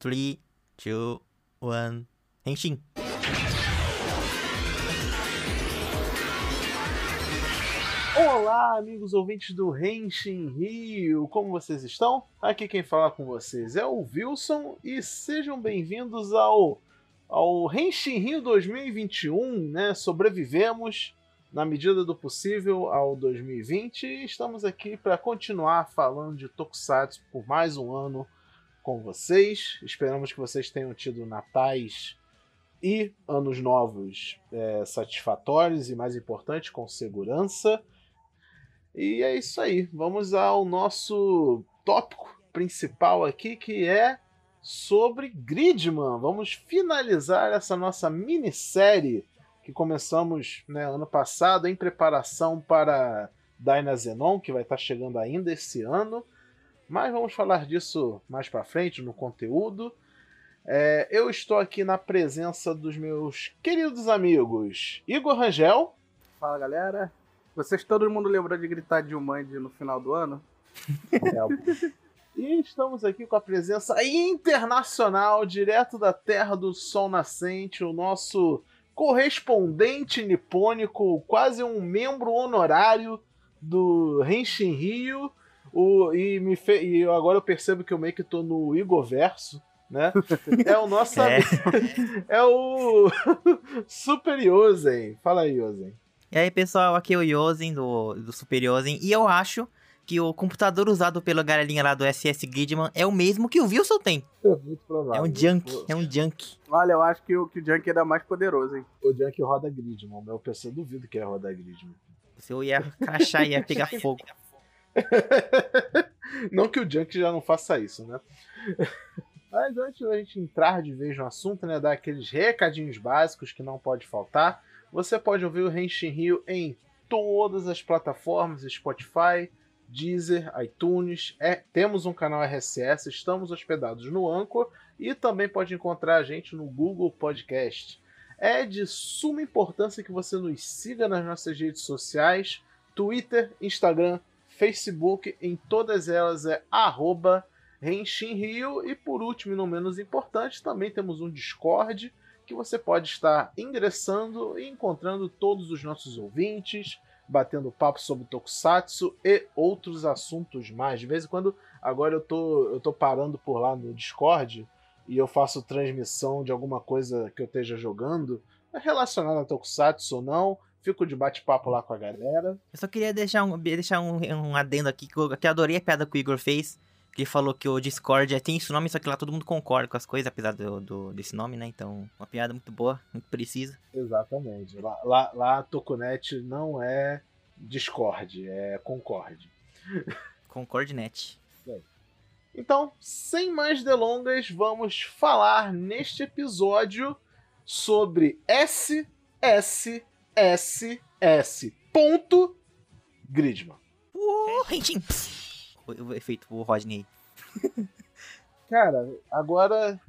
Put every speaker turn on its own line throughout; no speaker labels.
3, 2, 1. Henshin.
Olá, amigos ouvintes do Renshin Rio, como vocês estão? Aqui quem fala com vocês é o Wilson e sejam bem-vindos ao ao Renshin Rio 2021, né? Sobrevivemos na medida do possível ao 2020 e estamos aqui para continuar falando de Tokusatsu por mais um ano com vocês. Esperamos que vocês tenham tido natais e anos novos é, satisfatórios e mais importante com segurança. E é isso aí. Vamos ao nosso tópico principal aqui, que é sobre Gridman. Vamos finalizar essa nossa minissérie que começamos né, ano passado em preparação para Dynazenon, que vai estar chegando ainda esse ano. Mas vamos falar disso mais para frente no conteúdo. É, eu estou aqui na presença dos meus queridos amigos Igor Rangel.
Fala galera, vocês todo mundo lembrou de gritar de Jumanji no final do ano?
É, e estamos aqui com a presença internacional, direto da Terra do Sol Nascente, o nosso correspondente nipônico, quase um membro honorário do Henshin Rio. O, e, me fe, e agora eu percebo que eu meio que tô no Igor Verso, né? É o nosso
É.
é o Super Yosen. Fala aí, Yosen.
E aí, pessoal, aqui é o Yosen, do, do Super Yosen, e eu acho que o computador usado pela galerinha lá do SS Gridman é o mesmo que o Wilson tem.
Muito provável.
É um junk, é um junk.
Olha, eu acho que o, que o Junk era mais poderoso, hein?
O Junk roda Gridman. O meu PC duvido que é rodar Gridman.
Se eu ia crachar, ia pegar fogo.
não que o Junk já não faça isso, né? Mas antes da gente entrar de vez no assunto, né, dar aqueles recadinhos básicos que não pode faltar, você pode ouvir o Henshin Rio em todas as plataformas, Spotify, Deezer, iTunes, é, temos um canal RSS, estamos hospedados no Anchor e também pode encontrar a gente no Google Podcast. É de suma importância que você nos siga nas nossas redes sociais, Twitter, Instagram, Facebook, em todas elas é arroba Rio. E por último e não menos importante, também temos um Discord que você pode estar ingressando e encontrando todos os nossos ouvintes, batendo papo sobre Tokusatsu e outros assuntos mais. De vez em quando, agora eu tô, eu tô parando por lá no Discord e eu faço transmissão de alguma coisa que eu esteja jogando, relacionada a Tokusatsu ou não. Fico de bate-papo lá com a galera.
Eu só queria deixar um, deixar um, um adendo aqui, que eu, que eu adorei a piada que o Igor fez. Ele falou que o Discord é, tem esse nome, só que lá todo mundo concorda com as coisas, apesar do, do- desse nome, né? Então, uma piada muito boa, muito precisa.
Exatamente. Lá, lá, lá a Tokunet não é Discord, é Concorde.
Concordnet.
Então, sem mais delongas, vamos falar neste episódio sobre SSSS. Ponto Gridman.
Uou! O, efeito, o Rodney aí.
Cara, agora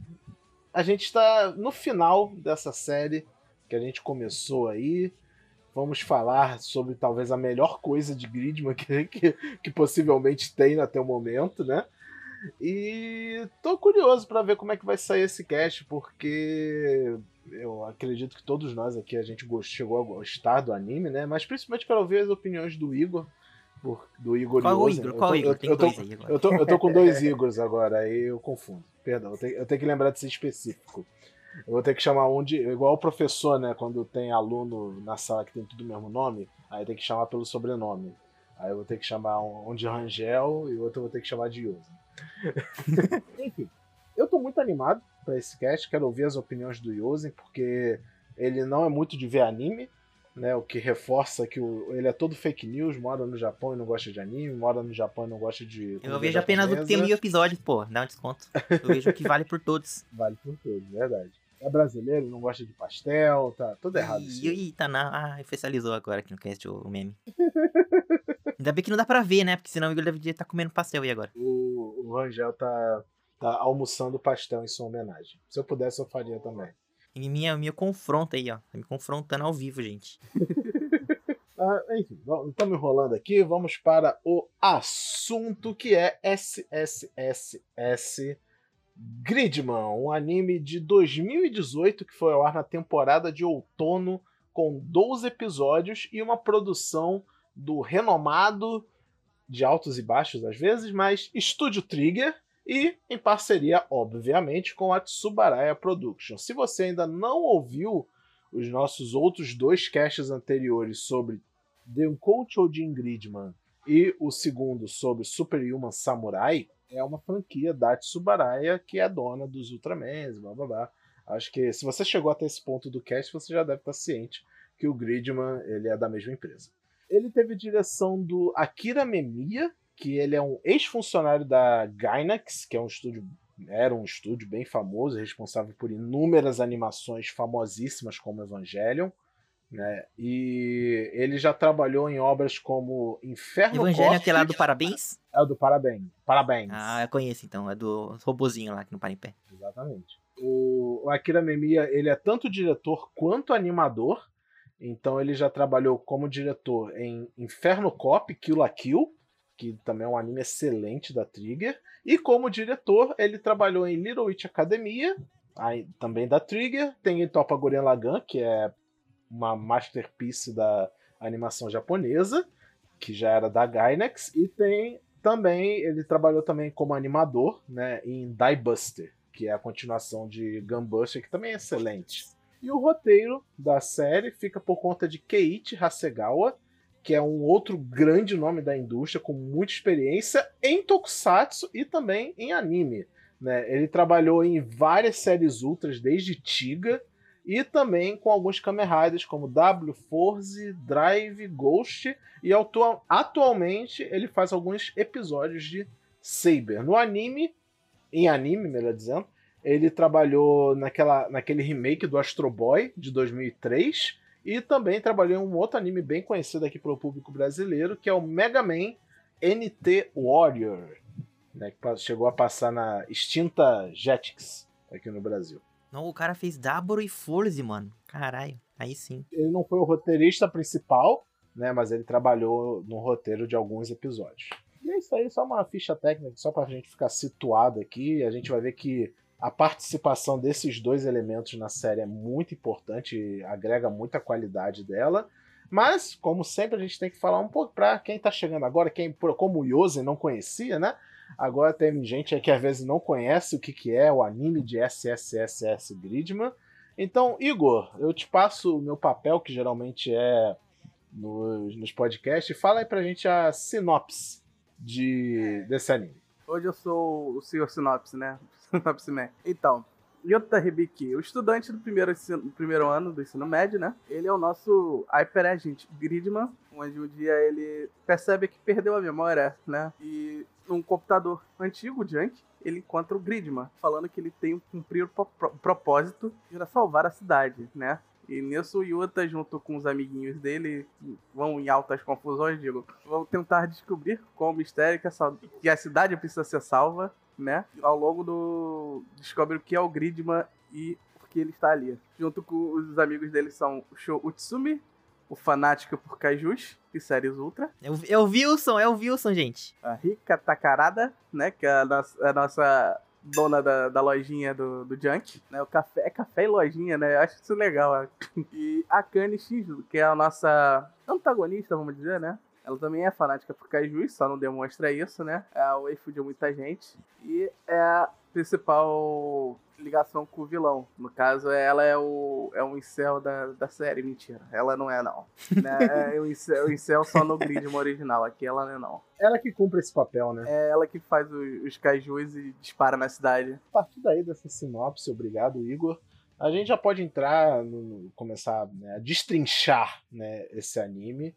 a gente está no final dessa série que a gente começou aí. Vamos falar sobre talvez a melhor coisa de Gridman que, que, que possivelmente tem até o momento, né? E tô curioso para ver como é que vai sair esse cast, porque eu acredito que todos nós aqui a gente chegou a gostar do anime, né? Mas principalmente quero ver as opiniões do Igor, por- do Igor
Qual o. Igor?
Eu
Qual
tô-
Igor?
eu-
Tem
eu tô-
dois aí agora.
eu tô, eu tô com dois Igors agora, aí eu confundo. Perdão, eu tenho, eu tenho que lembrar de ser específico. Eu vou ter que chamar um de. Igual o professor, né? Quando tem aluno na sala que tem tudo o mesmo nome, aí tem que chamar pelo sobrenome. Aí eu vou ter que chamar um, um de Rangel e o outro eu vou ter que chamar de Yosen. Enfim, eu tô muito animado pra esse cast, quero ouvir as opiniões do Yosen, porque ele não é muito de ver anime, né? O que reforça que o- ele é todo fake news, mora no Japão e não gosta de anime, mora no Japão e não gosta de.
Eu vejo apenas o que tem
japonesa.
mil episódios, pô, dá um desconto. Eu vejo o que vale por todos.
Vale por tudo, verdade. É brasileiro, não gosta de pastel, tá tudo errado
e tá na. Ah, oficializou agora aqui no cast o, o meme. Ainda bem que não dá pra ver, né? Porque senão o Igor deve estar comendo pastel aí agora.
O, o Rangel tá, tá almoçando pastel em sua homenagem. Se eu pudesse, eu faria também.
E minha, minha confronta aí, ó. Tá me confrontando ao vivo, gente.
Ah, enfim, estamos enrolando aqui. Vamos para o assunto que é SSSS Gridman, um anime de 2018 que foi ao ar na temporada de outono, com 12 episódios e uma produção do renomado, de altos e baixos às vezes, mas Estúdio Trigger, e em parceria, obviamente, com a Tsubaraya Production. Se você ainda não ouviu os nossos outros dois casts anteriores sobre The Uncultured Gridman e o segundo sobre Superhuman Samurai, é uma franquia da Tsubaraya que é dona dos Ultramans, blá blá blá. Acho que se você chegou até esse ponto do cast, você já deve estar ciente que o Gridman ele é da mesma empresa. Ele teve direção do Akira Memiya, que ele é um ex-funcionário da Gainax, que é um estúdio era um estúdio bem famoso, responsável por inúmeras animações famosíssimas como Evangelion. Né? E ele já trabalhou em obras como Inferno
Evangelho é aquele lá do Parabéns?
É o do Parabéns. Parabéns.
Ah, eu conheço então. É do robozinho lá que não para em pé.
Exatamente. O, Akira Memiya, ele é tanto diretor quanto animador. Então ele já trabalhou como diretor em Inferno Cop, Kill la Kill, que também é um anime excelente da Trigger. E como diretor, ele trabalhou em Little Witch Academia, aí, também da Trigger. Tem Topa Gurren Lagann, que é uma masterpiece da animação japonesa, que já era da Gainax, e tem também, ele trabalhou também como animador, né, em Die Buster, que é a continuação de Gunbuster, que também é excelente. E o roteiro da série fica por conta de Keiichi Hasegawa, que é um outro grande nome da indústria, com muita experiência em tokusatsu e também em anime. Né? Ele trabalhou em várias séries ultras, desde Tiga, e também com alguns Kamen Riders como W Force, Drive, Ghost e atu atualmente ele faz alguns episódios de Saber. No anime, em anime, melhor dizendo, ele trabalhou naquela, naquele remake do Astro Boy de 2003 e também trabalhou em um outro anime bem conhecido aqui pelo público brasileiro, que é o Mega Man NT Warrior, né, que chegou a passar na extinta Jetix aqui no Brasil.
Não, o cara fez Daburo e Forze, mano. Caralho, aí sim.
Ele não foi o roteirista principal, né? Mas ele trabalhou no roteiro de alguns episódios. E é isso aí, só uma ficha técnica, só pra gente ficar situado aqui. A gente vai ver que a participação desses dois elementos na série é muito importante, agrega muita qualidade dela. Mas, como sempre, a gente tem que falar um pouco para quem tá chegando agora, quem, como o Yosen não conhecia, né? Agora tem gente que às vezes não conhece o que, que é o anime de SSSS Gridman. Então, Igor, eu te passo o meu papel, que geralmente é nos, nos podcasts, e fala aí pra gente a sinopse de, desse anime.
Hoje eu sou o senhor sinopse, né? Sinopse Man. Então, Yota Hibiki, o estudante do primeiro, primeiro ano do ensino médio, né? Ele é o nosso hyperagent Gridman, onde um dia ele percebe que perdeu a memória, né? E num computador antigo, Junk, ele encontra o Gridman, falando que ele tem um cumprir o propósito de salvar a cidade, né? E nisso o Yuta, junto com os amiguinhos dele, vão em altas confusões, digo, vão tentar descobrir qual o mistério que, essa, que a cidade precisa ser salva né? Ao longo do. Descobre o que é o Gridman e por que ele está ali. Junto com os amigos dele são o Sho Utsumi, o fanático por Kaijus e séries Ultra.
É o, é o Wilson, é o Wilson, gente.
A Rika Takarada, né? Que é a nossa, a nossa dona da, da lojinha do, do Junk, né? O café, é café e lojinha, né? Eu acho isso legal. E a Kane Shinju, que é a nossa antagonista, vamos dizer, né? Ela também é fanática por Kaijus, só não demonstra isso, né? É a waifu de muita gente. E é a principal ligação com o vilão. No caso, ela é o é um incel da, da série. Mentira, ela não é, não. né? É o incel, o incel só no Gridman original. Aqui ela não é, não.
Ela que cumpre esse papel, né?
É ela que faz os, os kaijus e dispara na cidade.
A partir daí dessa sinopse, obrigado, Igor. A gente já pode entrar, no, começar né, a destrinchar né, esse anime.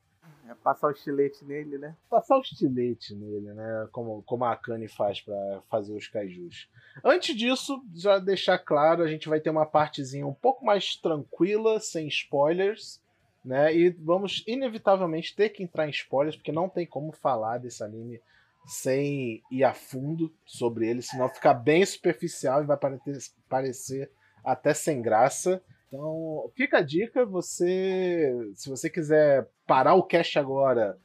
É passar o estilete nele, né?
Passar o estilete nele, né? Como, como a Akane faz para fazer os kaijus. Antes disso, já deixar claro, a gente vai ter uma partezinha um pouco mais tranquila, sem spoilers, né? E vamos inevitavelmente ter que entrar em spoilers, porque não tem como falar desse anime sem ir a fundo sobre ele, senão fica bem superficial e vai parecer, parecer até sem graça. Então, fica a dica, você, se você quiser parar o cast agora,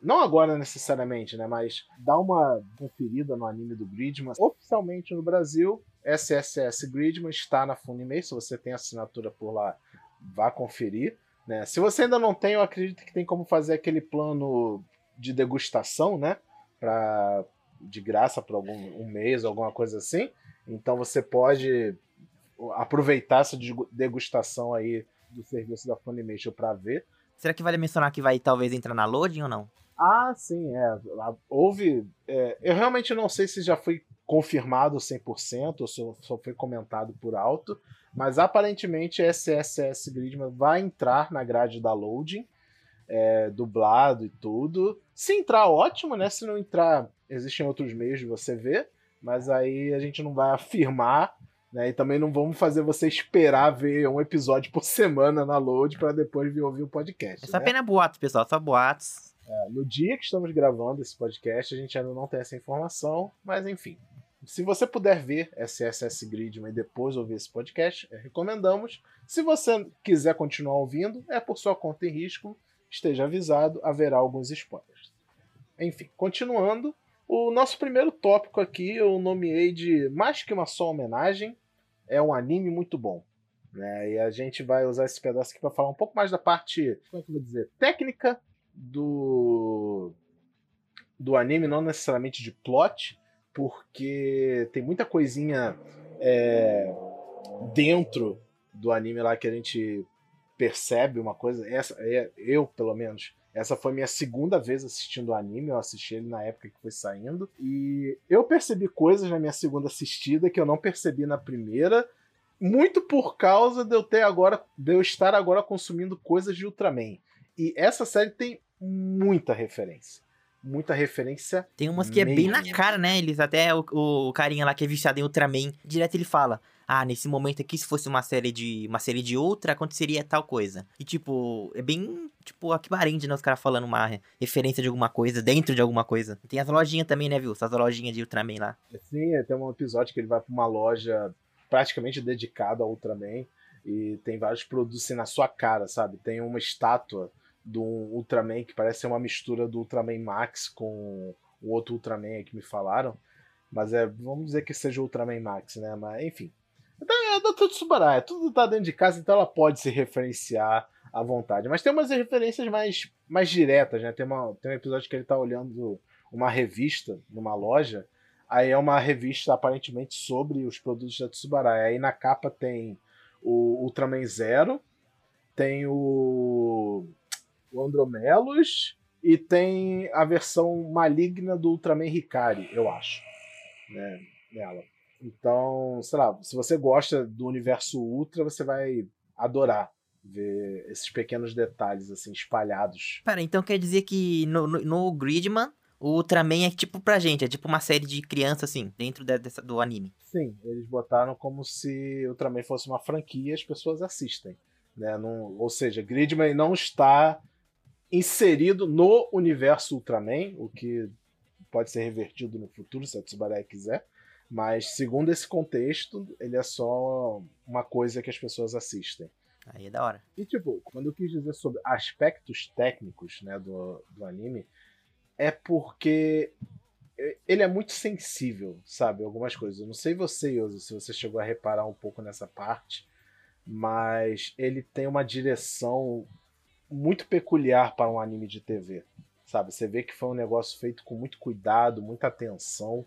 não agora necessariamente, né? Mas dá uma conferida no anime do Gridman. Oficialmente no Brasil, SSS Gridman está na Funimation. Se você tem assinatura por lá, vá conferir. Né? Se você ainda não tem, eu acredito que tem como fazer aquele plano de degustação, né? Pra, de graça por algum um mês, alguma coisa assim. Então você pode aproveitar essa degustação aí do serviço da Funimation para ver.
Será que vale mencionar que vai talvez entrar na loading ou não?
Ah, sim, é. Houve. É, eu realmente não sei se já foi confirmado 100% ou se só foi comentado por alto, mas aparentemente SSS Gridman vai entrar na grade da loading, é, dublado e tudo. Se entrar, ótimo, né? Se não entrar, existem outros meios de você ver, mas aí a gente não vai afirmar. Né, e também não vamos fazer você esperar ver um episódio por semana na load para depois vir ouvir o podcast.
É só
né?
apenas boatos, pessoal, só boatos.
É, no dia que estamos gravando esse podcast, a gente ainda não tem essa informação, mas enfim. Se você puder ver SSS Gridman e depois ouvir esse podcast, é, recomendamos. Se você quiser continuar ouvindo, é por sua conta e risco. Esteja avisado, haverá alguns spoilers. Enfim, continuando, o nosso primeiro tópico aqui eu nomeei de mais que uma só homenagem, é um anime muito bom. Né? E a gente vai usar esse pedaço aqui para falar um pouco mais da parte, como é que eu vou dizer, técnica do do anime, não necessariamente de plot, porque tem muita coisinha é, dentro do anime lá que a gente percebe uma coisa. Essa, é, eu, pelo menos, essa foi minha segunda vez assistindo o anime. Eu assisti ele na época que foi saindo. E eu percebi coisas na minha segunda assistida que eu não percebi na primeira. Muito por causa de eu ter agora. de eu estar agora consumindo coisas de Ultraman. E essa série tem muita referência. Muita referência.
Tem umas que é bem na cara, né? Eles até o, o carinha lá que é viciado em Ultraman, direto ele fala: "Ah, nesse momento aqui se fosse uma série de uma série de outra, aconteceria tal coisa". E tipo, é bem tipo equivalente, né, os caras falando uma referência de alguma coisa dentro de alguma coisa. Tem as lojinhas também, né, viu? Essas lojinhas de Ultraman lá.
Sim, tem um episódio que ele vai para uma loja praticamente dedicada ao Ultraman e tem vários produtos assim, na sua cara, sabe? Tem uma estátua do Ultraman, que parece ser uma mistura do Ultraman Max com o outro Ultraman que me falaram. Mas é, vamos dizer que seja o Ultraman Max, né? Mas enfim. Então, é da Tutsubaraya, tudo tá dentro de casa, então ela pode se referenciar à vontade. Mas tem umas referências mais, mais diretas, né? Tem, uma, tem um episódio que ele tá olhando uma revista numa loja. Aí é uma revista aparentemente sobre os produtos da Tsubaraya. Aí na capa tem o Ultraman Zero, tem o o Andromelos, e tem a versão maligna do Ultraman Hikari, eu acho, né, nela. Então, sei lá, se você gosta do universo Ultra, você vai adorar ver esses pequenos detalhes assim espalhados.
Pera, então quer dizer que no, no, no Gridman o Ultraman é tipo pra gente, é tipo uma série de criança, assim, dentro de, dessa, do anime.
Sim, eles botaram como se Ultraman fosse uma franquia e as pessoas assistem. Né? Não, ou seja, Gridman não está inserido no universo Ultraman, o que pode ser revertido no futuro, se a Tsubaraya quiser. Mas, segundo esse contexto, ele é só uma coisa que as pessoas assistem.
Aí é da hora.
E, tipo, quando eu quis dizer sobre aspectos técnicos né, do, do anime, é porque ele é muito sensível, sabe? Algumas coisas. Eu não sei você, Yoso, se você chegou a reparar um pouco nessa parte, mas ele tem uma direção muito peculiar para um anime de TV, sabe? Você vê que foi um negócio feito com muito cuidado, muita atenção,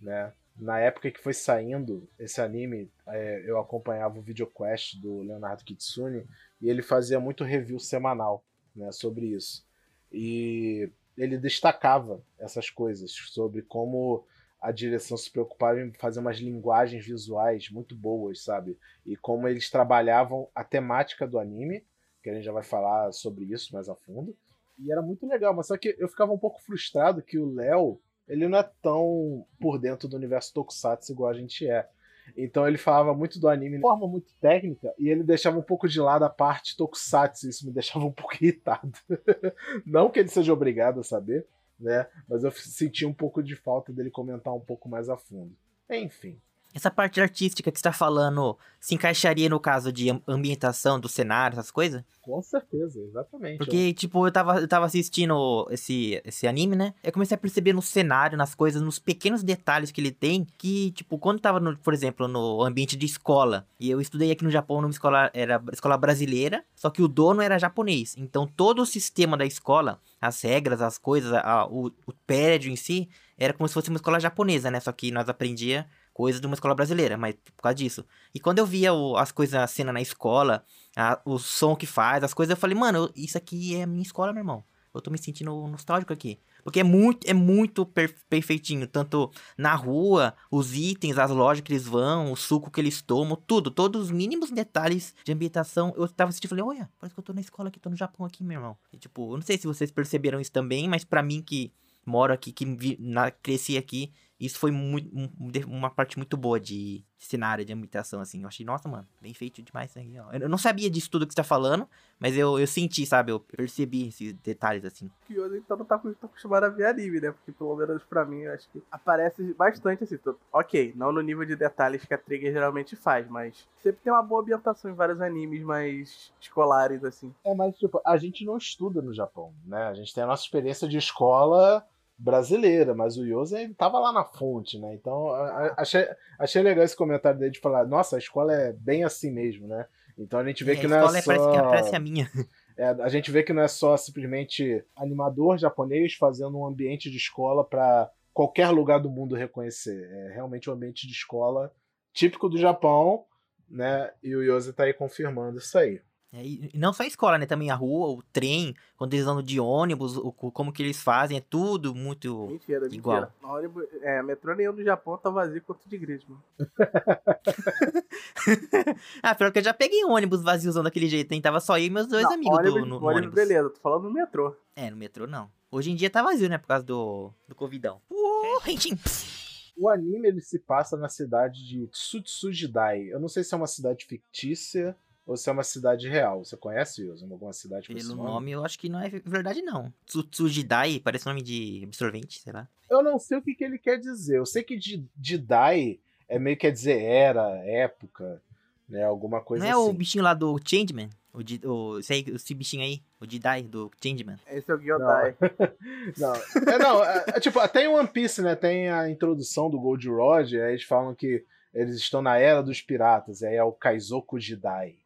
né? Na época que foi saindo esse anime, é, eu acompanhava o VideoQuest do Leonardo Kitsune e ele fazia muito review semanal né, sobre isso. E ele destacava essas coisas, sobre como a direção se preocupava em fazer umas linguagens visuais muito boas, sabe? E como eles trabalhavam a temática do anime que a gente já vai falar sobre isso mais a fundo. E era muito legal, mas só que eu ficava um pouco frustrado que o Léo, ele não é tão por dentro do universo Tokusatsu igual a gente é. Então ele falava muito do anime de forma muito técnica e ele deixava um pouco de lado a parte Tokusatsu, isso me deixava um pouco irritado. não que ele seja obrigado a saber, né? Mas eu senti um pouco de falta dele comentar um pouco mais a fundo. Enfim.
Essa parte artística que você tá falando se encaixaria no caso de ambientação do cenário, essas coisas?
Com certeza, exatamente.
Porque, tipo, eu tava, eu tava assistindo esse, esse anime, né? Eu comecei a perceber no cenário, nas coisas, nos pequenos detalhes que ele tem, que, tipo, quando tava, no, por exemplo, no ambiente de escola, e eu estudei aqui no Japão numa escola, era escola brasileira, só que o dono era japonês. Então, todo o sistema da escola, as regras, as coisas, a, o, o prédio em si, era como se fosse uma escola japonesa, né? Só que nós aprendia coisas de uma escola brasileira, mas por causa disso. E quando eu via o, as coisas, a cena na escola, a, o som que faz, as coisas, eu falei, mano, isso aqui é a minha escola, meu irmão. Eu tô me sentindo nostálgico aqui. Porque é muito, é muito perfeitinho. Tanto na rua, os itens, as lojas que eles vão, o suco que eles tomam, tudo. Todos os mínimos detalhes de ambientação. Eu tava assistindo e falei, olha, parece que eu tô na escola aqui, tô no Japão aqui, meu irmão. E, tipo, eu não sei se vocês perceberam isso também, mas para mim que moro aqui, que vi, na, cresci aqui, isso foi muito, uma parte muito boa de cenário, de ambientação, assim. Eu achei, nossa, mano, bem feito demais isso aí, ó. Eu não sabia disso tudo que você tá falando, mas eu, eu senti, sabe? Eu percebi esses detalhes, assim.
Que hoje então não tá muito acostumado a ver anime, né? Porque pelo menos pra mim, eu acho que aparece bastante, assim. Tô... Ok, não no nível de detalhes que a Trigger geralmente faz, mas sempre tem uma boa ambientação em vários animes mais escolares, assim.
É, mas, tipo, a gente não estuda no Japão, né? A gente tem a nossa experiência de escola brasileira, mas o Yosen tava lá na fonte, né? Então achei, achei legal esse comentário dele de falar, nossa, a escola é bem assim mesmo, né? Então a gente vê
é,
que não é só...
Parece, que parece a minha.
É, a gente vê que não é só simplesmente animador japonês fazendo um ambiente de escola para qualquer lugar do mundo reconhecer. É realmente um ambiente de escola típico do Japão, né? E o Yose tá aí confirmando isso aí.
É, e não só a escola, né? Também a rua, o trem, quando eles andam de ônibus, o, como que eles fazem, é tudo muito mentira, igual. Mentira.
ônibus, é, metrô nenhum do Japão tá vazio quanto de Grisman.
ah, pior que eu já peguei um ônibus vaziozão daquele jeito, hein? Tava só eu e meus dois não, amigos
ônibus,
do, no,
no ônibus. Beleza, tô falando no metrô.
É, no metrô não. Hoje em dia tá vazio, né? Por causa do, do Covidão. Uh,
o anime ele se passa na cidade de Tsutsujidai. Eu não sei se é uma cidade fictícia ou se é uma cidade real. Você conhece, Wilson? Alguma cidade com
Pelo
esse
nome? nome? eu acho que não é verdade, não. Tsujidai parece nome de absorvente, sei lá.
Eu não sei o que, que ele quer dizer. Eu sei que Jidai é meio que quer dizer era, época, né? Alguma coisa
assim.
Não é
o assim. bichinho lá do Changeman? O, o, esse, aí, esse bichinho aí, o Jidai, do Changeman.
Esse é o Gyodai.
Não, não. É, não é, é, tipo, até em One Piece, né? Tem a introdução do Gold Rod, aí eles falam que eles estão na era dos piratas, aí é o Kaizoku Jidai.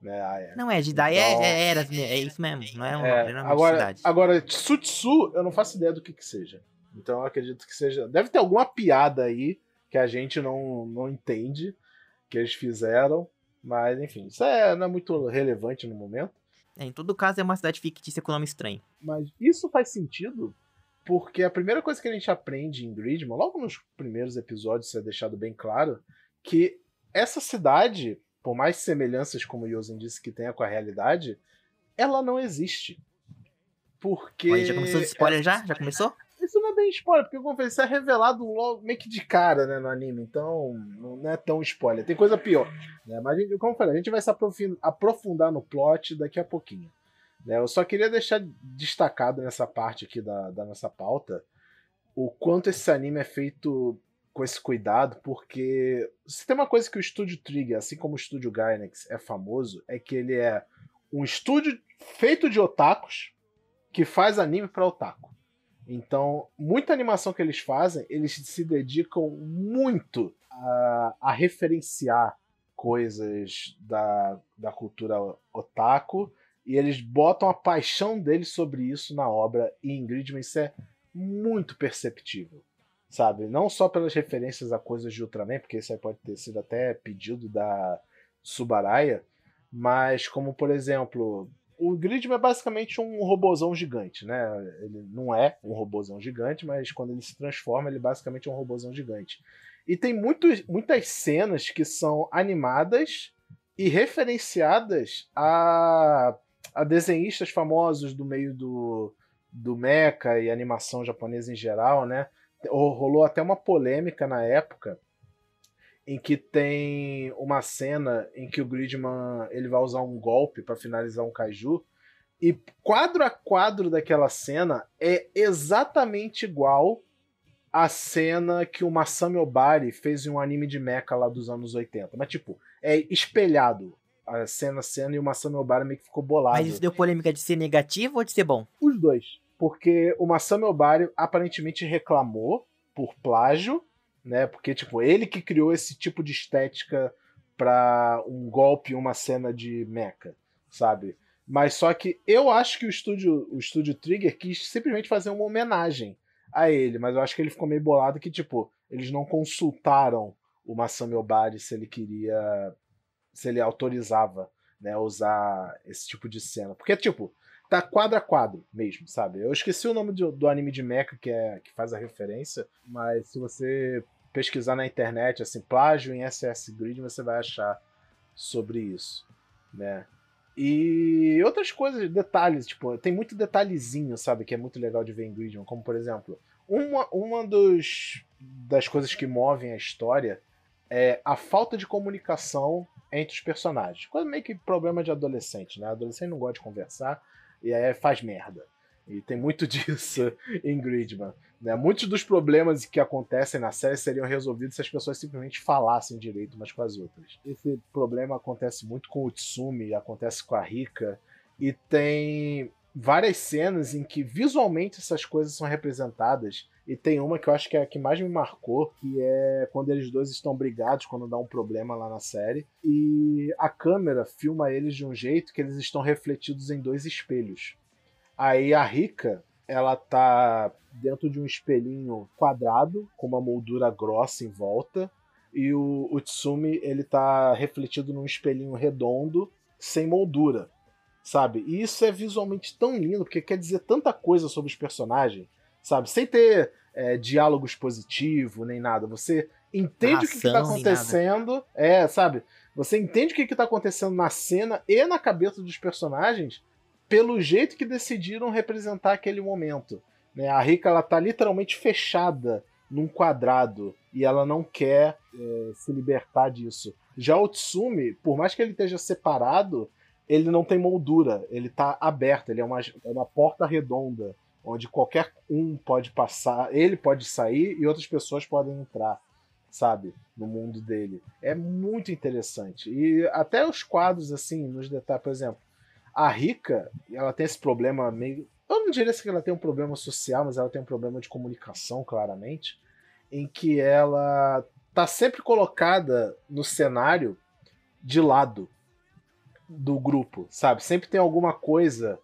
Né? Ah, é.
Não é, Jidai é, então, é, é, era, é isso mesmo, não é uma
é, agora, cidade. Agora, Tsutsu, eu não faço ideia do que que seja. Então eu acredito que seja. Deve ter alguma piada aí que a gente não, não entende que eles fizeram. Mas, enfim, isso é, não é muito relevante no momento.
É, em todo caso, é uma cidade fictícia com nome estranho.
Mas isso faz sentido porque a primeira coisa que a gente aprende em Gridman, logo nos primeiros episódios, isso é deixado bem claro, que essa cidade por mais semelhanças, como o Yosen disse, que tenha com a realidade, ela não existe. Porque.
Mas já começou de spoiler já? Já começou?
Isso não é bem spoiler, porque como eu falei, isso é revelado logo, meio que de cara né, no anime, então não é tão spoiler. Tem coisa pior. Né? Mas, como eu falei, a gente vai se aprofundar no plot daqui a pouquinho. Né? Eu só queria deixar destacado nessa parte aqui da, da nossa pauta o quanto esse anime é feito com esse cuidado, porque se tem uma coisa que o estúdio Trigger, assim como o estúdio Gainax, é famoso, é que ele é um estúdio feito de otakus que faz anime para otaku. Então, muita animação que eles fazem, eles se dedicam muito a, a referenciar coisas da, da cultura otaku e eles botam a paixão deles sobre isso na obra e em Gridman isso é muito perceptível sabe? Não só pelas referências a coisas de Ultraman, porque isso aí pode ter sido até pedido da Subaraya, mas como, por exemplo, o Gridman é basicamente um robozão gigante, né? Ele não é um robozão gigante, mas quando ele se transforma, ele basicamente é um robozão gigante. E tem muito, muitas cenas que são animadas e referenciadas a, a desenhistas famosos do meio do, do mecha e animação japonesa em geral, né? Rolou até uma polêmica na época em que tem uma cena em que o Gridman ele vai usar um golpe para finalizar um kaiju e quadro a quadro daquela cena é exatamente igual a cena que o Masami Obari fez em um anime de mecha lá dos anos 80. Mas, tipo, é espelhado a cena, a cena e o Masami Obari meio que ficou bolado.
Mas isso deu polêmica de ser negativo ou de ser bom?
Os dois. Porque o Masami Obari aparentemente reclamou por plágio, né? Porque, tipo, ele que criou esse tipo de estética para um golpe, uma cena de mecha, sabe? Mas só que eu acho que o estúdio, o estúdio Trigger quis simplesmente fazer uma homenagem a ele, mas eu acho que ele ficou meio bolado que, tipo, eles não consultaram o Masami Obari se ele queria. se ele autorizava, né, usar esse tipo de cena. Porque, tipo, tá quadro a quadro mesmo, sabe? Eu esqueci o nome do, do anime de mecha que, é, que faz a referência, mas se você pesquisar na internet, assim, plágio em SS Grid, você vai achar sobre isso, né? E outras coisas, detalhes, tipo, tem muito detalhezinho, sabe, que é muito legal de ver em Gridman, como por exemplo, uma, uma dos, das coisas que movem a história é a falta de comunicação entre os personagens. Coisa meio que problema de adolescente, né? Adolescente não gosta de conversar e aí faz merda. E tem muito disso em Gridman. Né? Muitos dos problemas que acontecem na série seriam resolvidos se as pessoas simplesmente falassem direito umas com as outras. Esse problema acontece muito com o Tsumi, acontece com a Rika, e tem várias cenas em que visualmente essas coisas são representadas. E tem uma que eu acho que é a que mais me marcou, que é quando eles dois estão brigados, quando dá um problema lá na série. E a câmera filma eles de um jeito que eles estão refletidos em dois espelhos. Aí a Rika, ela tá dentro de um espelhinho quadrado, com uma moldura grossa em volta. E o, o Tsumi, ele tá refletido num espelhinho redondo, sem moldura, sabe? E isso é visualmente tão lindo, porque quer dizer tanta coisa sobre os personagens, sabe? Sem ter é, diálogos positivos, nem nada. Você entende o que, que tá acontecendo. É, sabe? Você entende o que, que tá acontecendo na cena e na cabeça dos personagens pelo jeito que decidiram representar aquele momento. Né? A Rika ela tá literalmente fechada num quadrado e ela não quer é, se libertar disso. Já o Tsumi, por mais que ele esteja separado, ele não tem moldura, ele tá aberto, ele é uma, é uma porta redonda, onde qualquer um pode passar, ele pode sair e outras pessoas podem entrar, sabe? No mundo dele. É muito interessante. E até os quadros, assim, nos detalhes, por exemplo, a Rica, ela tem esse problema meio. Eu não diria que ela tem um problema social, mas ela tem um problema de comunicação, claramente, em que ela tá sempre colocada no cenário de lado do grupo, sabe? Sempre tem alguma coisa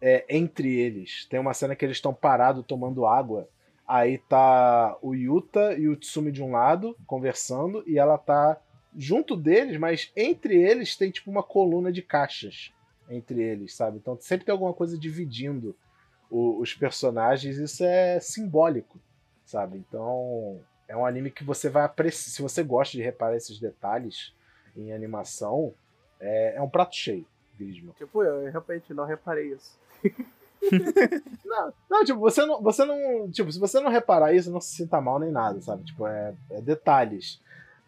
é, entre eles. Tem uma cena que eles estão parados tomando água. Aí tá o Yuta e o Tsumi de um lado conversando e ela tá junto deles, mas entre eles tem tipo uma coluna de caixas entre eles, sabe? Então sempre tem alguma coisa dividindo o, os personagens, isso é simbólico, sabe? Então é um anime que você vai apreciar. Se você gosta de reparar esses detalhes em animação, é, é um prato cheio, Grisman.
Tipo, eu, eu realmente não reparei isso.
não, não, tipo, você não, você não. Tipo, se você não reparar isso, não se sinta mal nem nada, sabe? Tipo, é, é detalhes.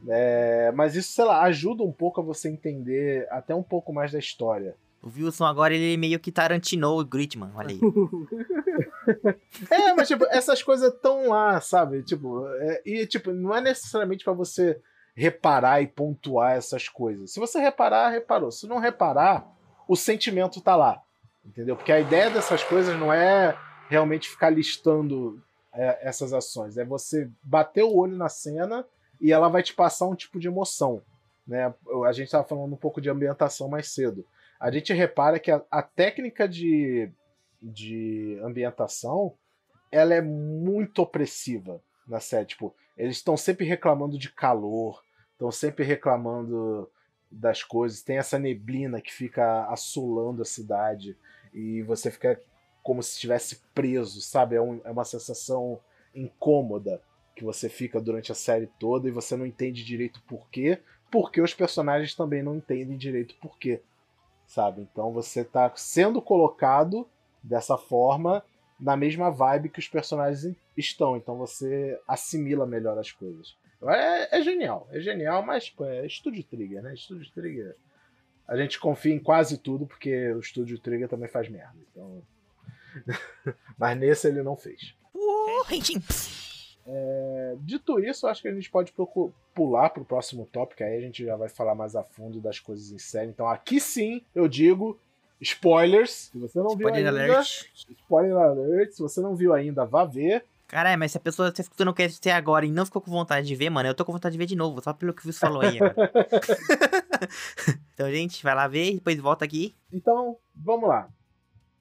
É, mas isso, sei lá, ajuda um pouco a você entender até um pouco mais da história.
O Wilson agora ele meio que tarantinou o Gritman, olha aí.
é, mas tipo, essas coisas estão lá, sabe? Tipo, é, e tipo, não é necessariamente para você reparar e pontuar essas coisas. Se você reparar, reparou. Se não reparar, o sentimento tá lá. Entendeu? Porque a ideia dessas coisas não é realmente ficar listando é, essas ações. É você bater o olho na cena e ela vai te passar um tipo de emoção. Né? A gente estava falando um pouco de ambientação mais cedo a gente repara que a, a técnica de, de ambientação ela é muito opressiva na série. Tipo, eles estão sempre reclamando de calor, estão sempre reclamando das coisas. Tem essa neblina que fica assolando a cidade e você fica como se estivesse preso, sabe? É, um, é uma sensação incômoda que você fica durante a série toda e você não entende direito por quê, porque os personagens também não entendem direito por quê sabe? Então você tá sendo colocado dessa forma na mesma vibe que os personagens estão, então você assimila melhor as coisas. É, é genial, é genial, mas pô, é Estúdio Trigger, né? Estúdio Trigger. A gente confia em quase tudo porque o Estúdio Trigger também faz merda. Então... mas nesse ele não fez. É, dito isso, acho que a gente pode pular pro próximo tópico, aí a gente já vai falar mais a fundo das coisas em série. Então aqui sim eu digo spoilers. Se você não Spoiler viu ainda, alert. spoiler alert. Se você não viu ainda, vá ver.
Caralho, mas se a pessoa tá escutando o que ser agora e não ficou com vontade de ver, mano, eu tô com vontade de ver de novo, só pelo que você falou aí agora. então, gente, vai lá ver e depois volta aqui.
Então, vamos lá.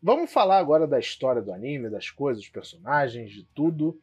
Vamos falar agora da história do anime, das coisas, dos personagens, de tudo.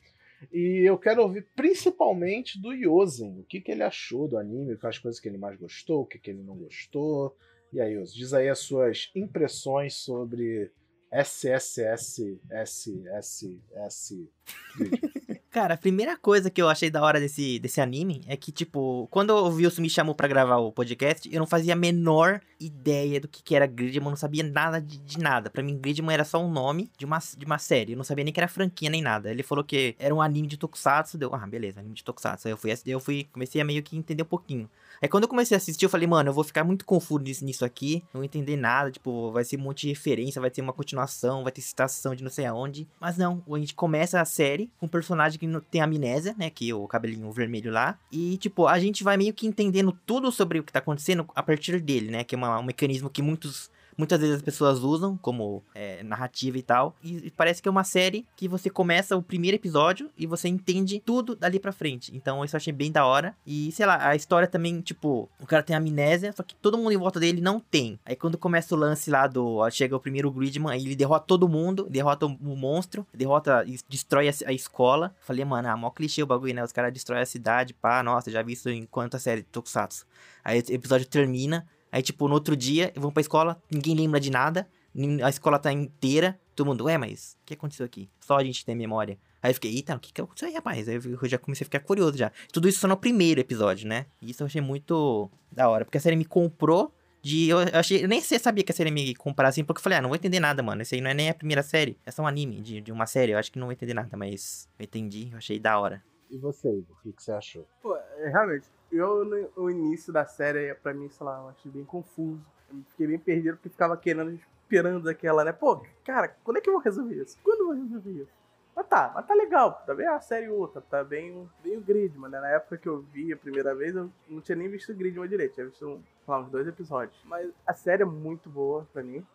E eu quero ouvir principalmente do Yosen, o que, que ele achou do anime, quais coisas que ele mais gostou, o que, que ele não gostou. E aí, Yosen, diz aí as suas impressões sobre SSS, SSS.
Cara, a primeira coisa que eu achei da hora desse, desse anime é que, tipo, quando o Wilson me chamou para gravar o podcast, eu não fazia a menor ideia do que, que era Gridman, não sabia nada de, de nada. Para mim, Gridman era só um nome de uma, de uma série, eu não sabia nem que era franquia nem nada. Ele falou que era um anime de Tokusatsu, deu, ah, beleza, anime de Tokusatsu. Aí eu fui, eu fui, comecei a meio que entender um pouquinho. Aí quando eu comecei a assistir, eu falei, mano, eu vou ficar muito confuso nisso aqui, não entender nada, tipo, vai ser um monte de referência, vai ter uma continuação, vai ter citação de não sei aonde. Mas não, a gente começa a série com um personagem que tem amnésia, né, que é o cabelinho vermelho lá, e tipo, a gente vai meio que entendendo tudo sobre o que tá acontecendo a partir dele, né, que é uma, um mecanismo que muitos muitas vezes as pessoas usam como é, narrativa e tal. E, parece que é uma série que você começa o primeiro episódio e você entende tudo dali pra frente. Então isso eu achei bem da hora. E sei lá, a história também, tipo, o cara tem amnésia, só que todo mundo em volta dele não tem. Aí quando começa o lance lá do. Ó, chega o primeiro Gridman, aí ele derrota todo mundo, derrota o monstro, derrota e destrói a, a escola. Falei, mano, ah, mó clichê o bagulho, né? Os caras destroem a cidade, pá, nossa, já vi isso em quanta série de Tokusatsu. Aí o episódio termina, Aí, tipo, no outro dia, vão pra escola, ninguém lembra de nada, a escola tá inteira, todo mundo, ué, mas o que aconteceu aqui? Só a gente tem memória. Aí eu fiquei, eita, o que que aconteceu aí, rapaz? Aí eu já comecei a ficar curioso já. Tudo isso só no primeiro episódio, né? E isso eu achei muito da hora, porque a série me comprou de. Eu, achei. Eu nem sei, sabia que a série me comprar assim, porque eu falei, ah, não vou entender nada, mano. Isso aí não é nem a primeira série. É só um anime de, de uma série. Eu acho que não vou entender nada, mas eu entendi, eu achei da hora.
E você, Igor, o que, que você achou?
Pô, é, realmente, eu no, início da série, pra mim, sei lá, eu achei bem confuso fiquei bem perdido porque ficava querendo, esperando aquela, né? Pô, cara, quando é que eu vou resolver isso? Quando eu vou resolver isso? Mas tá, mas tá legal, tá bem a série outra, tá bem, bem o Gridman, né? Na época que eu vi a primeira vez, eu não tinha nem visto o Gridman direito, tinha visto lá, uns dois episódios. Mas a série é muito boa pra mim.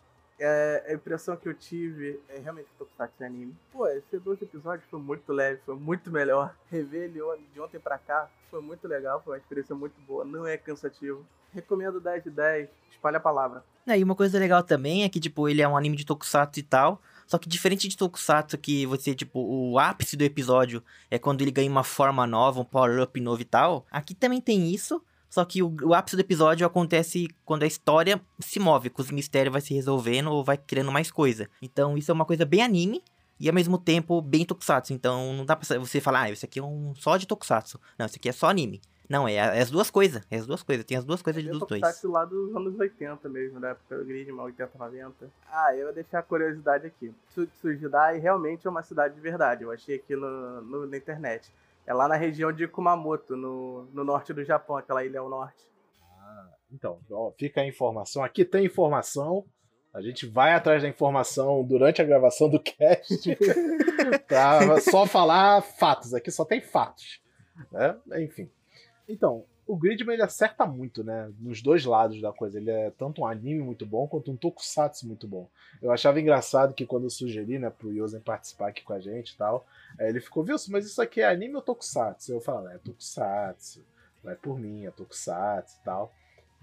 É, a impressão que eu tive é realmente Tokusatsu é anime. Pô, esses dois episódios foi muito leve, foi muito melhor. Rever ele de ontem pra cá foi muito legal, foi uma experiência muito boa, não é cansativo. Recomendo 10 de 10, espalha a palavra.
É, e uma coisa legal também é que, tipo, ele é um anime de Tokusatsu e tal, só que diferente de Tokusatsu, que você, tipo, o ápice do episódio é quando ele ganha uma forma nova, um power-up novo e tal, aqui também tem isso, só que o, o, ápice do episódio acontece quando a história se move, com os mistérios vai se resolvendo ou vai criando mais coisa. Então isso é uma coisa bem anime e ao mesmo tempo bem tokusatsu. Então não dá pra você falar, ah, isso aqui é um só de tokusatsu. Não, isso aqui é só anime. Não, é, é as duas coisas. É as duas coisas. Tem as duas coisas é dos dois.
Tokusatsu lá dos anos 80 mesmo, da época do Gridman, 80, 90. Ah, eu vou deixar a curiosidade aqui. Tsujidai realmente é uma cidade de verdade. Eu achei aqui no, no na internet. É lá na região de Kumamoto, no, no norte do Japão, aquela ilha ao norte.
Ah, então, ó, fica a informação. Aqui tem informação. A gente vai atrás da informação durante a gravação do cast pra só falar fatos. Aqui só tem fatos. Né? Enfim. Então, o Gridman ele acerta muito, né? Nos dois lados da coisa. Ele é tanto um anime muito bom quanto um tokusatsu muito bom. Eu achava engraçado que quando eu sugeri, né, pro Yosen participar aqui com a gente e tal, ele ficou, Wilson, mas isso aqui é anime ou tokusatsu? Eu falo, é tokusatsu, vai por mim, é tokusatsu e tal.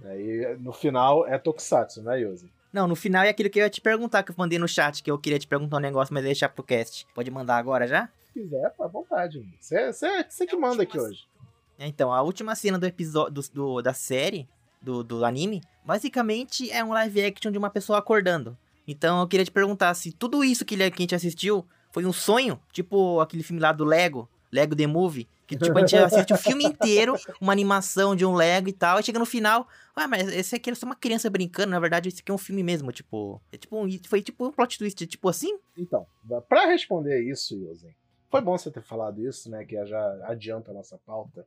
Aí no final é tokusatsu, né, Yosi?
Não, no final é aquilo que eu ia te perguntar, que eu mandei no chat, que eu queria te perguntar um negócio, mas deixar pro cast. Pode mandar agora já?
Se quiser, à vontade. Você que manda aqui hoje.
Então, a última cena do episódio do, do, da série, do, do anime, basicamente é um live action de uma pessoa acordando. Então eu queria te perguntar se tudo isso que, a gente assistiu foi um sonho, tipo aquele filme lá do Lego, Lego The Movie, que tipo, a gente assiste o filme inteiro, uma animação de um Lego e tal, e chega no final, ah, mas esse aqui é só uma criança brincando, na verdade, esse aqui é um filme mesmo, tipo, é tipo um, foi tipo um plot twist, tipo assim?
Então, para responder isso, Yosen, foi bom você ter falado isso, né, que já adianta a nossa pauta.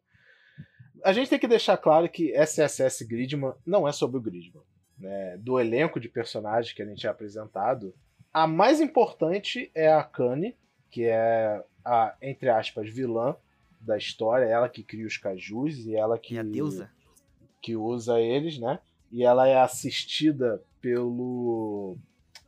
A gente tem que deixar claro que SSS Gridman não é sobre o Gridman. Né? Do elenco de personagens que a gente é apresentado, a mais importante é a Kane, que é a, entre aspas, vilã da história, ela que cria os cajus e ela que.
E a deusa.
Que usa eles, né? E ela é assistida pelo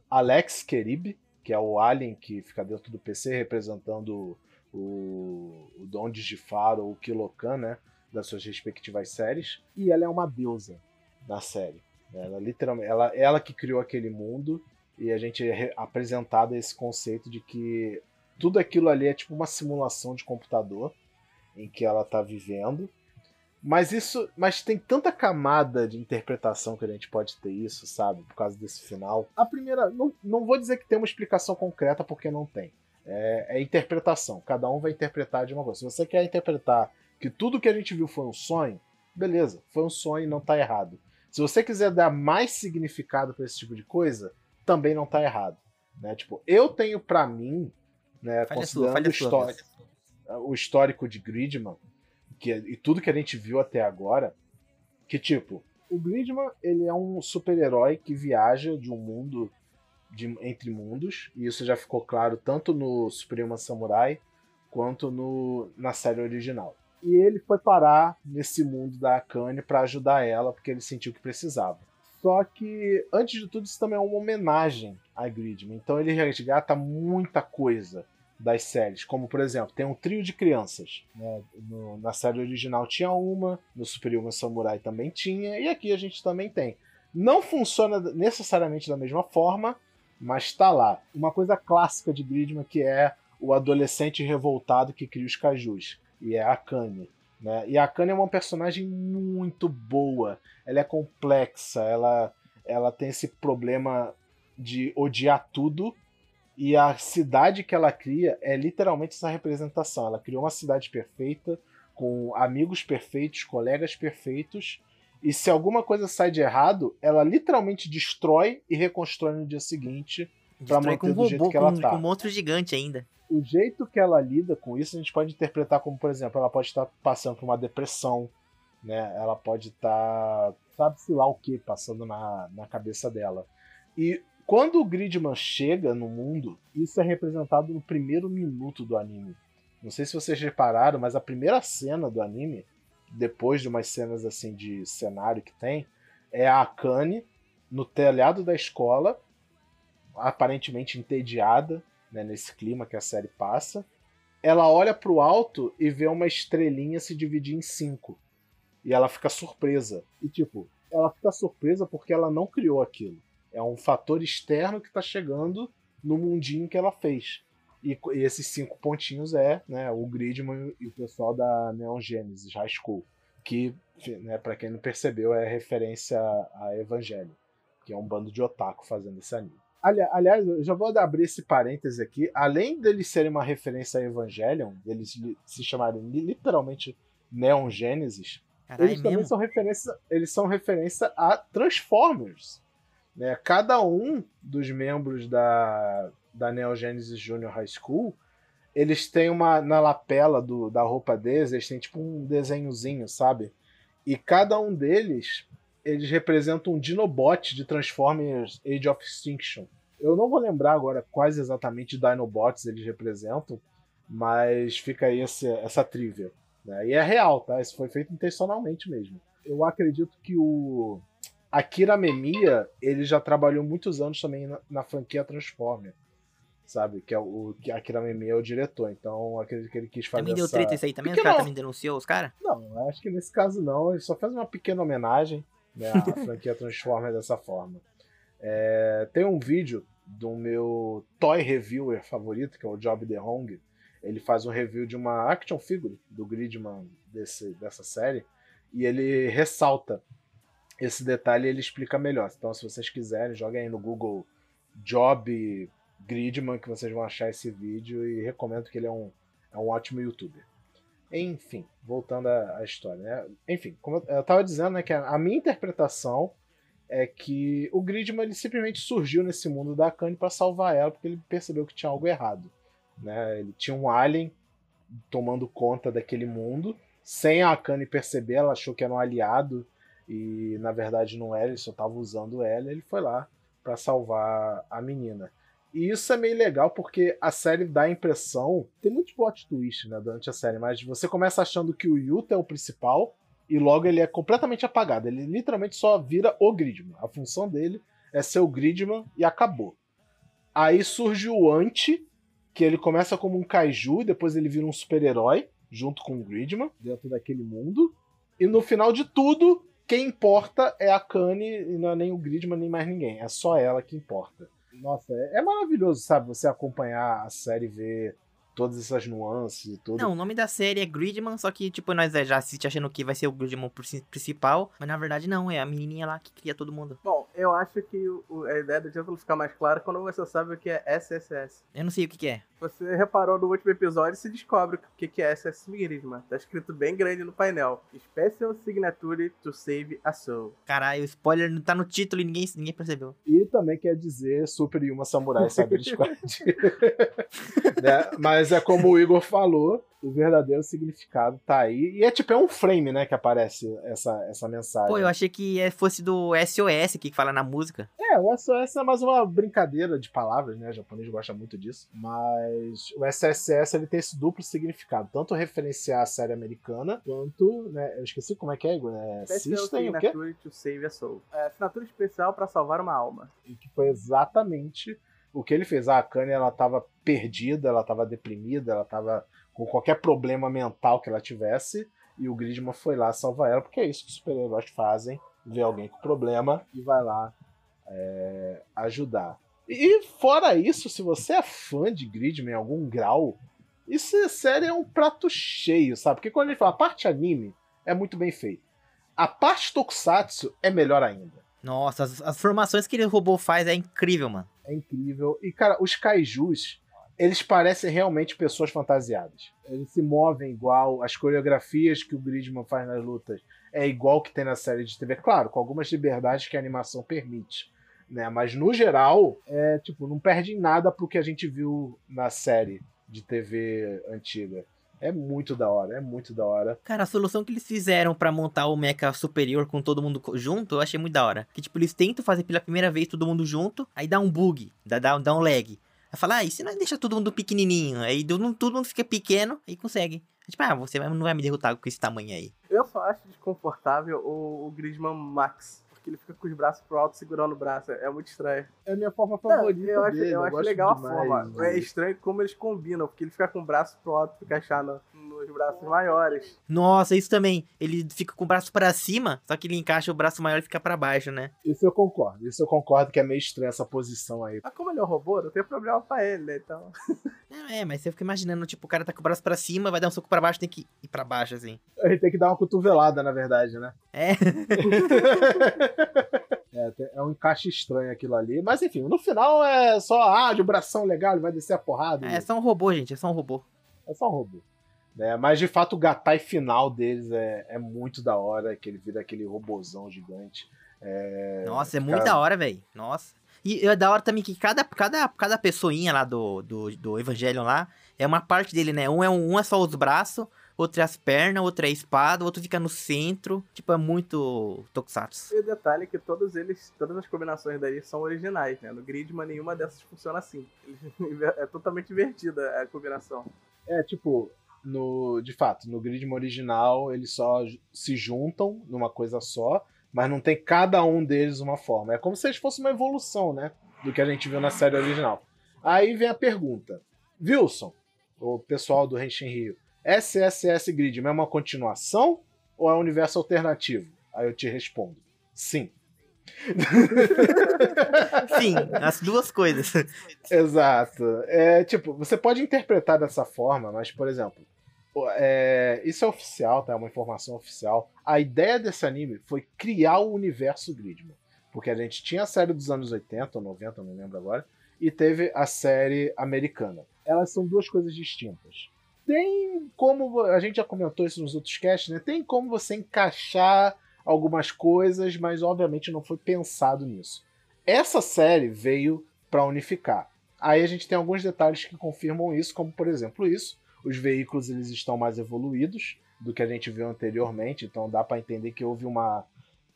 Alex Kerib, que é o alien que fica dentro do PC representando o, o Don de Faro, o Kilokan, né? Das suas respectivas séries. E ela é uma deusa na série. Ela literalmente, ela, ela que criou aquele mundo e a gente é apresentado esse conceito de que tudo aquilo ali é tipo uma simulação de computador em que ela tá vivendo. Mas isso, mas tem tanta camada de interpretação que a gente pode ter isso, sabe? Por causa desse final. A primeira, não, não vou dizer que tem uma explicação concreta porque não tem. É, é interpretação. Cada um vai interpretar de uma coisa. Se você quer interpretar que tudo que a gente viu foi um sonho, beleza, foi um sonho e não tá errado. Se você quiser dar mais significado para esse tipo de coisa, também não tá errado. Né? Tipo, eu tenho para mim, né, considerando sua, o, histórico, o histórico de Gridman, que, é, e tudo que a gente viu até agora, que tipo, o Gridman ele é um super-herói que viaja de um mundo de, entre mundos, e isso já ficou claro tanto no Suprema Samurai quanto no, na série original. E ele foi parar nesse mundo da Akane para ajudar ela, porque ele sentiu que precisava. Só que, antes de tudo, isso também é uma homenagem a Gridman. Então ele resgata muita coisa das séries. Como, por exemplo, tem um trio de crianças. Né? No, na série original tinha uma, no Super Human Samurai também tinha, e aqui a gente também tem. Não funciona necessariamente da mesma forma, mas está lá. Uma coisa clássica de Gridman que é o adolescente revoltado que cria os cajus e é a Akane. Né? E a Akane é uma personagem muito boa. Ela é complexa, ela, ela tem esse problema de odiar tudo. E a cidade que ela cria é literalmente essa representação. Ela criou uma cidade perfeita, com amigos perfeitos, colegas perfeitos. E se alguma coisa sai de errado, ela literalmente destrói e reconstrói no dia seguinte para manter com do robô, jeito que ela
com,
tá.
Com um monstro gigante ainda
o jeito que ela lida com isso, a gente pode interpretar como, por exemplo, ela pode estar passando por uma depressão, né? Ela pode estar, sabe-se lá o que, passando na, na cabeça dela. E quando o Gridman chega no mundo, isso é representado no primeiro minuto do anime. Não sei se vocês repararam, mas a primeira cena do anime, depois de umas cenas assim de cenário que tem, é a Akane no telhado da escola, aparentemente entediada, né, nesse clima que a série passa. Ela olha para o alto e vê uma estrelinha se dividir em cinco. E ela fica surpresa. E tipo, ela fica surpresa porque ela não criou aquilo. É um fator externo que está chegando no mundinho que ela fez. E, e, esses cinco pontinhos é né, o Gridman e o pessoal da Neon Genesis High School. Que, né, para quem não percebeu, é referência a Evangelho, que é um bando de otaku fazendo esse anime. Aliás, eu já vou abrir esse parêntese aqui. Além deles serem uma referência a Evangelion, eles se chamarem literalmente Neon Genesis, Carai, eles também são referência, eles são referência a Transformers. Né? Cada um dos membros da, da Neon Genesis Junior High School, eles têm uma na lapela do, da roupa deles, eles têm tipo um desenhozinho, sabe? E cada um deles eles representam um Dinobot de Transformers Age of Extinction. Eu não vou lembrar agora quais exatamente Dinobots eles representam, mas fica aí essa, essa trivia. Né? E é real, tá? Isso foi feito intencionalmente mesmo. Eu acredito que o Akira Memia, ele já trabalhou muitos anos também na, na franquia Transformer. Sabe? Que é o que Akira Memia é o diretor. Então acredito que ele quis fazer.
Também deu
essa...
treta isso aí também? Pequeno... Os caras também denunciou os caras?
Não, acho que nesse caso não. Ele só fez uma pequena homenagem né, a franquia Transformers dessa forma. É, tem um vídeo do meu toy reviewer favorito, que é o Job The Hong. Ele faz um review de uma action figure do Gridman desse, dessa série e ele ressalta esse detalhe ele explica melhor. Então, se vocês quiserem, joguem aí no Google Job Gridman que vocês vão achar esse vídeo e recomendo que ele é um, é um ótimo youtuber. Enfim, voltando à, história. Né? Enfim, como eu estava dizendo, né, que a, a, minha interpretação é que o Gridman ele simplesmente surgiu nesse mundo da Akane para salvar ela, porque ele percebeu que tinha algo errado. Né? Ele tinha um alien tomando conta daquele mundo, sem a Akane perceber, ela achou que era um aliado e na verdade não era, ele só estava usando ela. Ele foi lá para salvar a menina. E isso é meio legal porque a série dá a impressão. Tem muito plot twist né, durante a série, mas você começa achando que o Yuta é o principal e logo ele é completamente apagado. Ele literalmente só vira o Gridman. A função dele é ser o Gridman e acabou. Aí surge o Anti, que ele começa como um kaiju e depois ele vira um super-herói junto com o Gridman dentro daquele mundo. E no final de tudo, quem importa é a Kanye e não é nem o Gridman nem mais ninguém. É só ela que importa. Nossa, é, é maravilhoso, sabe? Você acompanhar a série, ver todas essas nuances e tudo.
Não, o nome da série é Gridman, só que, tipo, nós já assiste achando que vai ser o Gridman principal, mas na verdade não, é a menininha lá que cria todo mundo.
Bom, eu acho que o, a ideia do título ficar mais clara quando você sabe o que é SSS.
Eu não sei o que, que é.
Você reparou no último episódio e se descobre o que, é SS Gridman. Tá escrito bem grande no painel. Special Signature to Save a Soul.
Caralho, o spoiler não tá no título e ninguém, ninguém percebeu.
E também quer dizer Super Yuma Samurai Saber Squad. né? Mas é como o Igor falou, o verdadeiro significado tá aí. E é tipo, é um frame, né, que aparece essa, essa mensagem.
Pô, eu achei que é, fosse do SOS que fala na música.
É, o SOS é mais uma brincadeira de palavras, né? O japonês gosta muito disso. Mas o SSS ele tem esse duplo significado. Tanto referenciar a série americana, quanto, né? Eu esqueci como é que é, Igor. É
System, o quê? to Save a Soul. É, assinatura especial para salvar uma alma.
E que foi exatamente o que ele fez. A Akane, ela tava perdida, ela tava deprimida, ela tava com qualquer problema mental que ela tivesse, e o Gridman foi lá salvar ela, porque é isso que os super-heróis fazem, vê alguém com problema e vai lá é, ajudar. E fora isso, se você é fã de Gridman em algum grau, isso série é um prato cheio, sabe? Porque quando ele fala a parte anime é muito bem feita. A parte tokusatsu é melhor ainda.
Nossa, as, as formações que ele robô faz é incrível, mano.
É incrível. E, cara, os kaijus, eles parecem realmente pessoas fantasiadas. Eles se movem igual, as coreografias que o Gridman faz nas lutas é igual que tem na série de TV, claro, com algumas liberdades que a animação permite. Né? Mas no geral, é tipo, não perde nada pro que a gente viu na série de TV antiga. É muito da hora, é muito da hora.
Cara, a solução que eles fizeram para montar o mecha superior com todo mundo junto, eu achei muito da hora. Que tipo, eles tentam fazer pela primeira vez todo mundo junto, aí dá um bug, dá, dá, dá um lag. Aí fala, ah, e se não deixa todo mundo pequenininho? Aí todo mundo fica pequeno e consegue. Tipo, ah, você não vai me derrotar com esse tamanho aí.
Eu só acho desconfortável o, Grisman Max que ele fica com os braços pro alto segurando o braço. É muito estranho.
É a minha forma favorita.
eu acho,
dele,
eu, acho legal demais, a forma. É estranho como eles combinam, porque ele fica com o braço pro alto e fica achando nos braços maiores.
Nossa, isso também. Ele fica com o braço para cima, só que ele encaixa o braço maior e fica para baixo, né?
Isso eu concordo. Isso eu concordo que é meio estranho essa posição aí.
Mas como ele é um robô, não tem problema pra ele, né? Então.
É, mas você fica imanando, tipo, o cara tá com o braço pra cima, vai dar um soco pra baixo, tem que ir pra baixo, assim.
Ele tem que dar uma cotovelada, na verdade, né?
É.
é, é um encaixe estranho aquilo ali. Mas enfim, no final é só, ah, de bração legal, ele vai descer a porrada.
É, é só um robô, gente, é só um robô.
É só um robô. É, mas de fato o gatai final deles é, é muito da hora, que ele vira aquele robozão gigante. É,
Nossa, é muito da hora, velho. Nossa. E é da hora também que cada, cada, cada pessoinha lá do, do, do Evangelion lá é uma parte dele, né? Um é, um é só os braços, outro é as pernas, outro é a espada, outro fica no centro. Tipo, é muito Tokusatsu.
E o detalhe é que todos eles, todas as combinações daí são originais, né? No Gridman nenhuma dessas funciona assim. É totalmente invertida a combinação.
É, tipo, no, de fato, no Gridman original eles só se juntam numa coisa só mas não tem cada um deles uma forma. É como se eles fossem uma evolução, né? Do que a gente viu na série original. Aí vem a pergunta: Wilson, o pessoal do Henshin Rio, SSS Grid é uma continuação ou é um universo alternativo? Aí eu te respondo: sim.
Sim, as duas coisas.
Exato. É, tipo, você pode interpretar dessa forma, mas, por exemplo, é, isso é oficial, tá? É uma informação oficial. A ideia desse anime foi criar o universo Gridman. Porque a gente tinha a série dos anos 80 ou 90, não lembro agora, e teve a série americana. Elas são duas coisas distintas. Tem como. A gente já comentou isso nos outros casts, né? Tem como você encaixar algumas coisas, mas obviamente não foi pensado nisso. Essa série veio para unificar. Aí a gente tem alguns detalhes que confirmam isso, como por exemplo isso os veículos eles estão mais evoluídos do que a gente viu anteriormente, então dá para entender que houve uma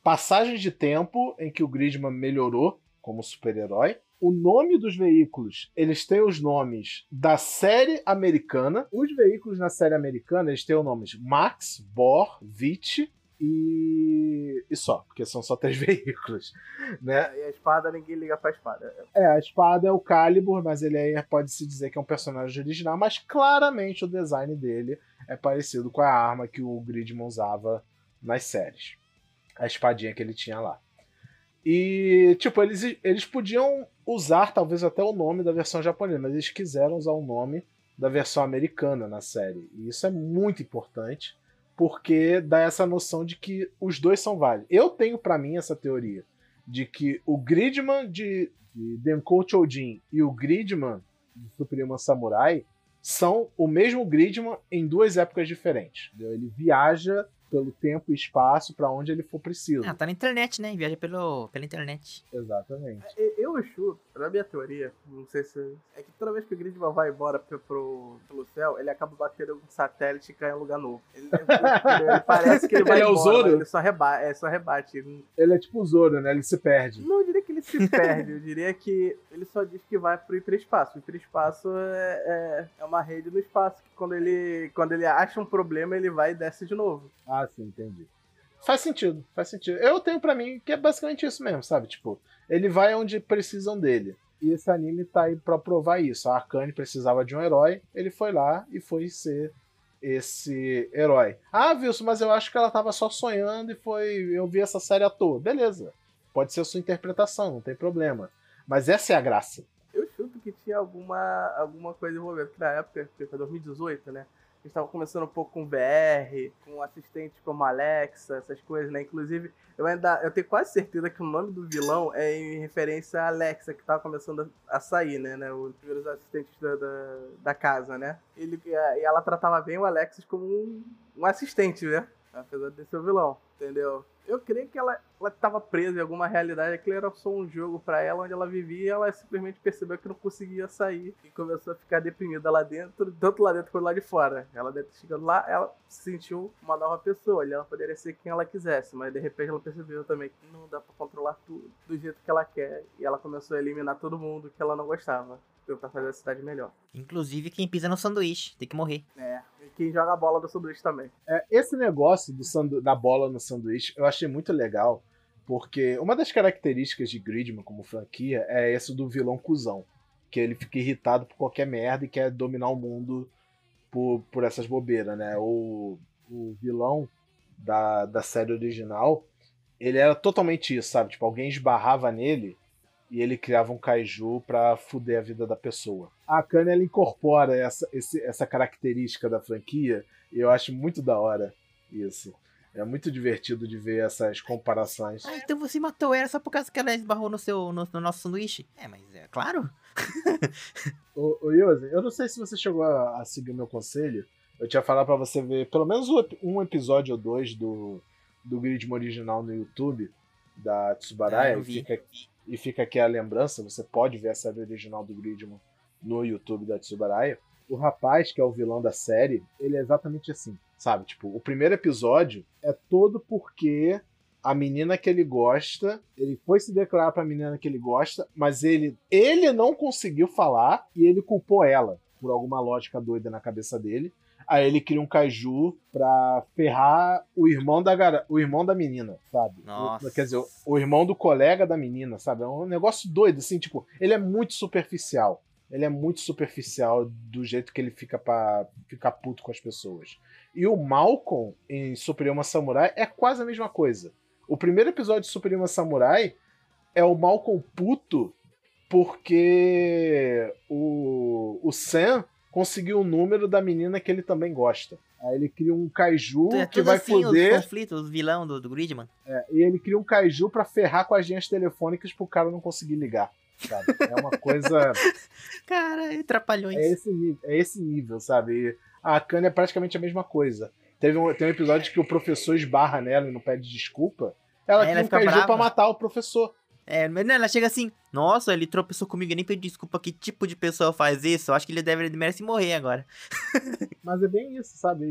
passagem de tempo em que o Gridman melhorou como super-herói. O nome dos veículos, eles têm os nomes da série americana. Os veículos na série americana, eles têm os nomes Max, Bor, Vit e... e só, porque são só três veículos, né?
E a espada, ninguém liga pra espada.
É, a espada é o Calibur, mas ele aí pode-se dizer que é um personagem original, mas claramente o design dele é parecido com a arma que o Gridman usava nas séries. A espadinha que ele tinha lá. E, tipo, eles, eles podiam usar talvez até o nome da versão japonesa, mas eles quiseram usar o nome da versão americana na série. E isso é muito importante, porque dá essa noção de que os dois são válidos. Eu tenho para mim essa teoria de que o Gridman de, de Denkou Chojin e o Gridman de Suprema Samurai são o mesmo Gridman em duas épocas diferentes. Ele viaja pelo tempo e espaço para onde ele for preciso.
Ah, tá na internet, né? Viaja pelo, pela internet.
Exatamente.
É, Eu chuto, na minha teoria, não sei se. É que toda vez que o Gridman vai embora pro, pro, pelo céu, ele acaba batendo um satélite e cai em um lugar novo. Ele, ele parece que ele vai
Ele é o
embora,
Zoro?
ele só, reba é, só rebate. Ele
Ele é tipo o Zoro, né? Ele se perde.
Não diria que ele se perde, eu diria que ele só diz que vai pro hiperespaço. O hiperespaço é, é, é uma rede no espaço, que quando ele, quando ele acha um problema, ele vai e desce de novo.
Ah, sim, entendi. Faz sentido, faz sentido. Eu tenho pra mim que é basicamente isso mesmo, sabe? Tipo, ele vai onde precisam dele. E esse anime tá aí pra provar isso. A Arcane precisava de um herói, ele foi lá e foi ser esse herói. Ah, Wilson, mas eu acho que ela tava só sonhando e foi. Eu vi essa série à toa. Beleza. Pode ser a sua interpretação, não tem problema. Mas essa é a graça.
Eu chuto que tinha alguma, alguma coisa envolvida. Porque na época, que foi 2018, né? A gente tava começando um pouco com VR, com assistentes como Alexa, essas coisas, né? Inclusive, eu ainda. Eu tenho quase certeza que o nome do vilão é em referência à Alexa, que tava começando a sair, né? né? Os primeiros assistentes da, da, da casa, né? Ele, e ela tratava bem o Alexis como um, um assistente, né? Apesar de ser o vilão, entendeu? Eu creio que ela, ela tava presa em alguma realidade, aquilo era só um jogo pra ela, onde ela vivia, e ela simplesmente percebeu que não conseguia sair e começou a ficar deprimida lá dentro, tanto lá dentro quanto lá de fora. Ela chegado lá, ela se sentiu uma nova pessoa, ela poderia ser quem ela quisesse, mas de repente ela percebeu também que não dá pra controlar tudo do jeito que ela quer, e ela começou a eliminar todo mundo que ela não gostava. Tentar fazer a cidade melhor.
Inclusive quem pisa no sanduíche, tem que morrer.
É. E quem joga a bola do sanduíche também.
É, esse negócio do sandu da bola no sanduíche eu achei muito legal, porque uma das características de Gridman como franquia é esse do vilão cuzão. Que ele fica irritado por qualquer merda e quer dominar o mundo por, por essas bobeiras, né? O, o vilão da, da série original, ele era totalmente isso, sabe? Tipo, alguém esbarrava nele e ele criava um kaiju pra fuder a vida da pessoa. A Akane, ela incorpora essa, esse, essa característica da franquia e eu acho muito da hora isso. É muito divertido de ver essas comparações.
Ah, então você matou ela só por causa que ela esbarrou no, seu, no, no nosso sanduíche? É, mas é claro.
Ô, ô Yose, eu não sei se você chegou a, a seguir o meu conselho. Eu tinha falado pra você ver pelo menos um, ep- episódio ou dois do, do Gridman original no YouTube, da
Ah,
Tsubaraya.
vi.
fica, e fica aqui a lembrança, você pode ver a série original do Gridman no YouTube da Tsubaraya. O rapaz, que é o vilão da série, ele é exatamente assim, sabe? Tipo, o primeiro episódio é todo porque a menina que ele gosta, ele foi se declarar pra menina que ele gosta, mas ele, ele não conseguiu falar e ele culpou ela por alguma lógica doida na cabeça dele. Aí ele cria um kaiju pra ferrar o irmão da gara... o irmão da menina, sabe?
Nossa.
O- quer dizer, o irmão do colega da menina, sabe? É um negócio doido, assim, tipo, ele é muito superficial. Ele é muito superficial do jeito que ele fica pra ficar puto com as pessoas. E o Malcolm em Suprema Samurai é quase a mesma coisa. O primeiro episódio de Suprema Samurai é o Malcolm puto porque o, o Sam conseguiu o número da menina que ele também gosta. Aí ele cria um kaiju
É
que vai
assim,
foder.
os conflitos, os vilão do, do Gridman.
É, e ele cria um kaiju pra ferrar com as linhas telefônicas pro cara não conseguir ligar. Sabe? É uma coisa.
Cara, trapalhões.
é, esse nível, é esse nível, sabe? E a Akane é praticamente a mesma coisa. Teve um, tem um episódio que o professor esbarra nela e não pede desculpa. Ela
É,
cria
ela
um kaiju
brava.
pra matar o professor.
É, mas não, ela chega assim, nossa, ele tropeçou comigo, eu nem pedi desculpa, que tipo de pessoa faz isso? Eu acho que ele deve, ele merece morrer agora.
Mas é bem isso, sabe?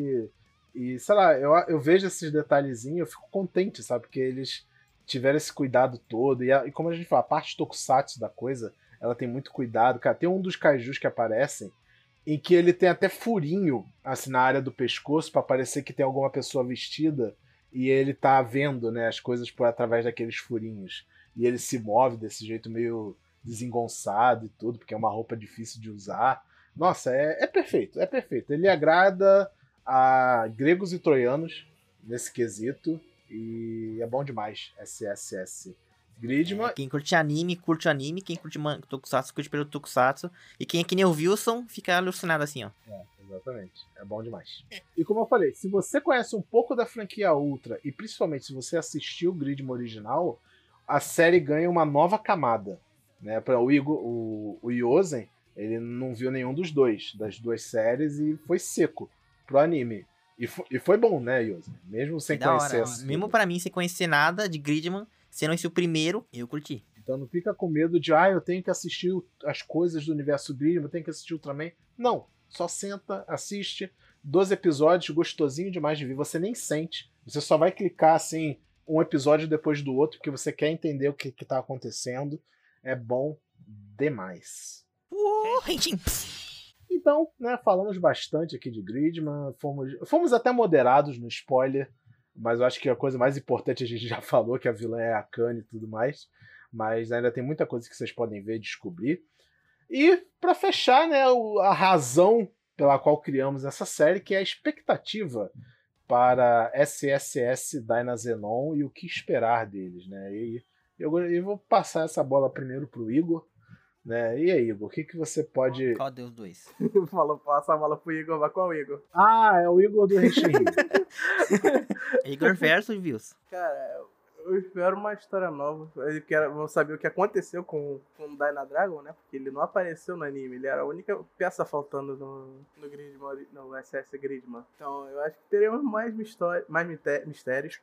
E, e, sei lá, eu, eu vejo esses detalhezinhos, eu fico contente, sabe? Porque eles tiveram esse cuidado todo. E, a, e como a gente fala, a parte tokusatsu da coisa, ela tem muito cuidado. Cara, tem um dos kaijus que aparecem em que ele tem até furinho assim na área do pescoço para parecer que tem alguma pessoa vestida e ele tá vendo, né, as coisas por através daqueles furinhos. E ele se move desse jeito meio desengonçado e tudo, porque é uma roupa difícil de usar. Nossa, é, é perfeito, é perfeito. Ele agrada a gregos e troianos nesse quesito e é bom demais. SSS. Gridman.
É, quem curte anime, curte anime. Quem curte Tokusatsu, curte pelo Tokusatsu. E quem é que nem o Wilson, fica alucinado assim, ó.
É, exatamente. É bom demais. E como eu falei, se você conhece um pouco da franquia Ultra, e principalmente se você assistiu o Gridman original, a série ganha uma nova camada. Né? Para o Igor, o, o Yosen, ele não viu nenhum dos dois, das duas séries, e foi seco pro anime. E, foi, e foi bom, né, Yosen? Mesmo sem conhecer.
Hora. Mesmo para mim, sem conhecer nada de Gridman, sendo esse o primeiro, eu curti.
Então não fica com medo de, ah, eu tenho que assistir as coisas do universo Gridman, eu tenho que assistir Ultraman. Não, só senta, assiste. Dois episódios, gostosinho demais de ver, você nem sente. Você só vai clicar assim, um episódio depois do outro, porque você quer entender o que, que tá acontecendo. É bom demais. Então, né, falamos bastante aqui de Gridman, fomos, fomos até moderados no spoiler, mas eu acho que a coisa mais importante a gente já falou, que a vilã é a Kanye e tudo mais, mas ainda tem muita coisa que vocês podem ver e descobrir. E para fechar, né, a razão pela qual criamos essa série, que é a expectativa para SSS Dynazenon e o que esperar deles, né? E eu, eu vou passar essa bola primeiro pro Igor, né? E aí, Igor, o que, que você pode.
Qual Deus dois?
Falou, passa a bola pro Igor, mas qual Igor?
Ah, é o Igor do Renshin
Igor versus Vils.
Cara, eu espero uma história nova. Eu quero, saber o que aconteceu com, com o Dyna Dragon, né? Porque ele não apareceu no anime. Ele era a única peça faltando no, no Gridman, no SS Gridman. Então eu acho que teremos mais, mais mistérios.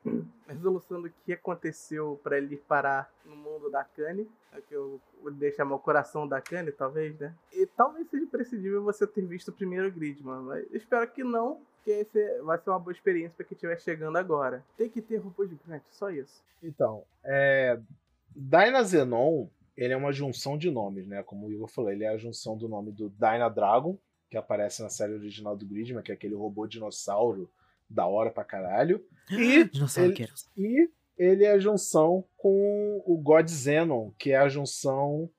Resolução do que aconteceu para ele parar no mundo da Kanye. É que eu deixo chamar o coração da Kanye, talvez, né? E talvez seja imprescindível você ter visto o primeiro Gridman. Mas eu espero que não que esse vai ser uma boa experiência para quem estiver chegando agora. Tem que ter robô gigante, só isso.
Então, é... Dynazenon, ele é uma junção de nomes, né? Como o Igor falou, ele é a junção do nome do Dyna Dragon, que aparece na série original do Gridman, que é aquele robô dinossauro da hora pra caralho. E,
dinossauro
ele, e ele é a junção com o God Zenon, que é a junção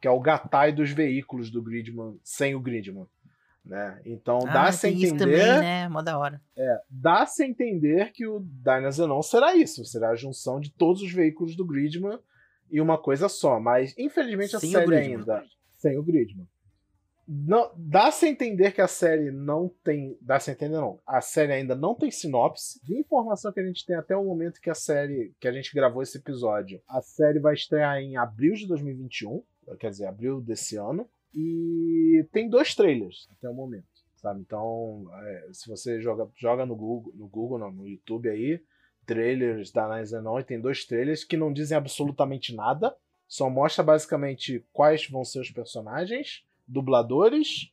que é o gatai dos veículos do Gridman sem o Gridman. Né? Então ah, dá-se a entender. Também,
né? Mó da hora.
É, dá-se a entender que o Dynazenon será isso, será a junção de todos os veículos do Gridman e uma coisa só. Mas infelizmente a sem série ainda. Sem o Gridman. Dá-se a entender que a série não tem. Dá-se a entender, não. A série ainda não tem sinopse. De informação que a gente tem até o momento que a série. que a gente gravou esse episódio. A série vai estrear em abril de 2021. Quer dizer, abril desse ano. E tem dois trailers até o momento, sabe? Então, é, se você joga, joga no Google, no Google, não, no YouTube aí, trailers da Nine Zenon, tem dois trailers que não dizem absolutamente nada, só mostra basicamente quais vão ser os personagens, dubladores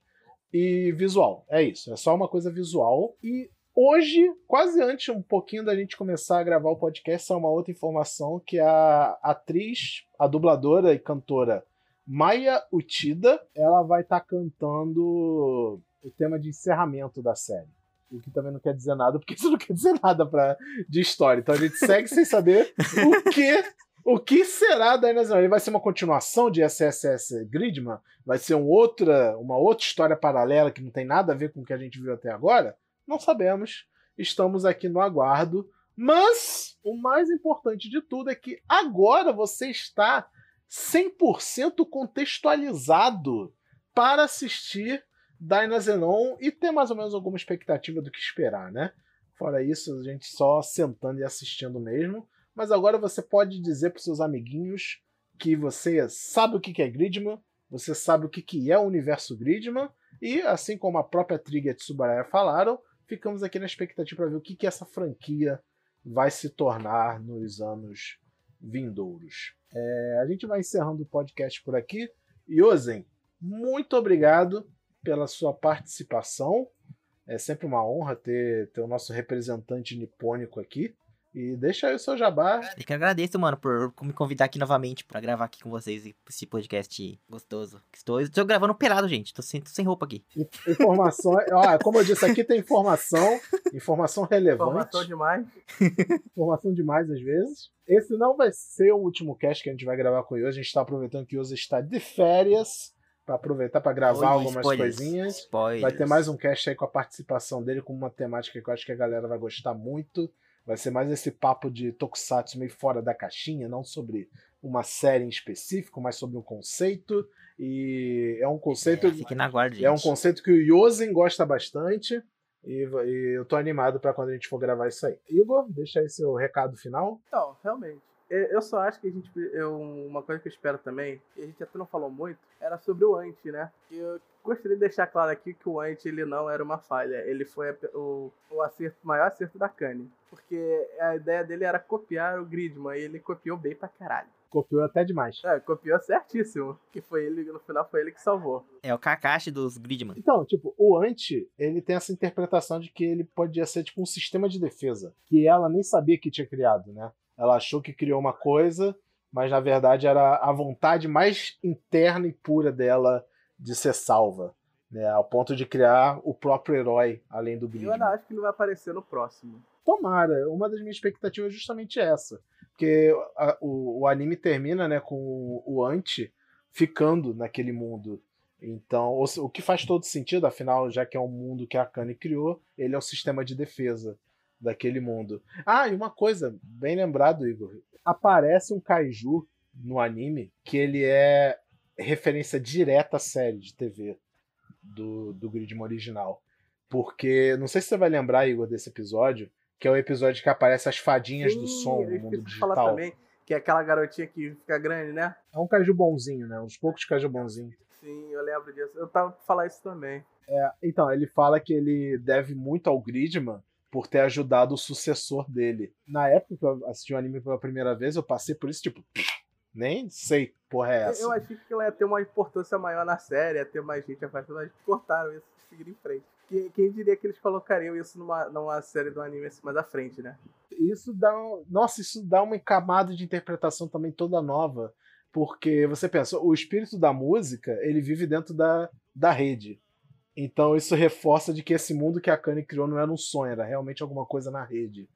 e visual. É isso, é só uma coisa visual. E hoje, quase antes um pouquinho da gente começar a gravar o podcast, é uma outra informação que a atriz, a dubladora e cantora Maya Uchida, ela vai estar tá cantando o tema de encerramento da série. O que também não quer dizer nada, porque isso não quer dizer nada pra, de história. Então a gente segue sem saber o que o que será da Inazuma? Ele vai ser uma continuação de SSS Gridman? Vai ser um outra, uma outra história paralela que não tem nada a ver com o que a gente viu até agora? Não sabemos. Estamos aqui no aguardo. Mas o mais importante de tudo é que agora você está 100% contextualizado para assistir Dynazenon e ter mais ou menos alguma expectativa do que esperar, né? Fora isso, a gente só sentando e assistindo mesmo. Mas agora você pode dizer para seus amiguinhos que você sabe o que é Gridman, você sabe o que é o universo Gridman, e assim como a própria Trigger e Tsubaraya falaram, ficamos aqui na expectativa para ver o que, que essa franquia vai se tornar nos anos vindouros. É, a gente vai encerrando o podcast por aqui. Yosen, muito obrigado pela sua participação. É sempre uma honra ter, ter o nosso representante nipônico aqui. E deixa aí o seu jabá.
Eu que agradeço, mano, por me convidar aqui novamente pra gravar aqui com vocês esse podcast gostoso. Estou, estou gravando pelado, gente. Tô sem, tô sem roupa aqui.
Informação. ó, como eu disse, aqui tem informação. Informação relevante.
Informação demais.
informação demais às vezes. Esse não vai ser o último cast que a gente vai gravar com o Yoso. A gente tá aproveitando que o Yoso está de férias para aproveitar para gravar
Oi,
algumas
spoilers,
coisinhas.
Spoilers.
Vai ter mais um cast aí com a participação dele, com uma temática que eu acho que a galera vai gostar muito. Vai ser mais esse papo de tokusatsu meio fora da caixinha, não sobre uma série em específico, mas sobre um conceito. E é um conceito.
É, fique na guarda, gente.
É um conceito que o Yosen gosta bastante. E, e eu tô animado para quando a gente for gravar isso aí. Igor, deixa aí seu recado final.
Então, realmente. Eu eu só acho que a gente. Eu, uma coisa que eu espero também, e a gente até não falou muito, era sobre o Anti, né? Eu gostaria de deixar claro aqui que o Anti ele não era uma falha. Ele foi o, o acerto, maior acerto da Kanye. Porque a ideia dele era copiar o Gridman e ele copiou bem pra caralho.
Copiou até demais.
É, copiou certíssimo. Que foi ele, no final foi ele que salvou.
É o Kakashi dos Gridman.
Então, tipo, o anti, ele tem essa interpretação de que ele podia ser tipo um sistema de defesa, que ela nem sabia que tinha criado, né? Ela achou que criou uma coisa, mas na verdade era a vontade mais interna e pura dela de ser salva, né? Ao ponto de criar o próprio herói além do
E eu ainda acho que ele vai aparecer no próximo.
Tomara, uma das minhas expectativas é justamente essa. Porque a- o, o anime termina né, com o, o Anti ficando naquele mundo. Então, o, o que faz todo sentido, afinal, já que é um mundo que a Akane criou, ele é o sistema de defesa daquele mundo. Ah, e uma coisa, bem lembrado, Igor. Aparece um kaiju no anime que ele é referência direta à série de TV do, do Gridman original. Porque, não sei se você vai lembrar, Igor, desse episódio, que é o episódio que aparece as fadinhas do
Sim,
som
eu
no mundo
de falar
digital.
também que é aquela garotinha que fica grande, né?
É um caju bonzinho, né? Uns poucos caju bonzinhos.
Sim, eu lembro disso. Eu tava pra falar isso também.
Então, ele fala que ele deve muito ao Gridman por ter ajudado o sucessor dele. Na época que eu assisti o anime pela primeira vez, eu passei por isso, tipo, nem sei que porra é essa.
Eu achei que ela ia ter uma importância maior na série, ia ter mais gente aparecendo, mas cortaram isso e seguiram em frente. Que- Quem diria que eles colocariam isso numa, numa série do anime assim mais à frente, né?
isso dá um, nossa isso dá uma camada de interpretação também toda nova porque você pensa o espírito da música ele vive dentro da, da rede então isso reforça de que esse mundo que a Kanye criou não era um sonho era realmente alguma coisa na rede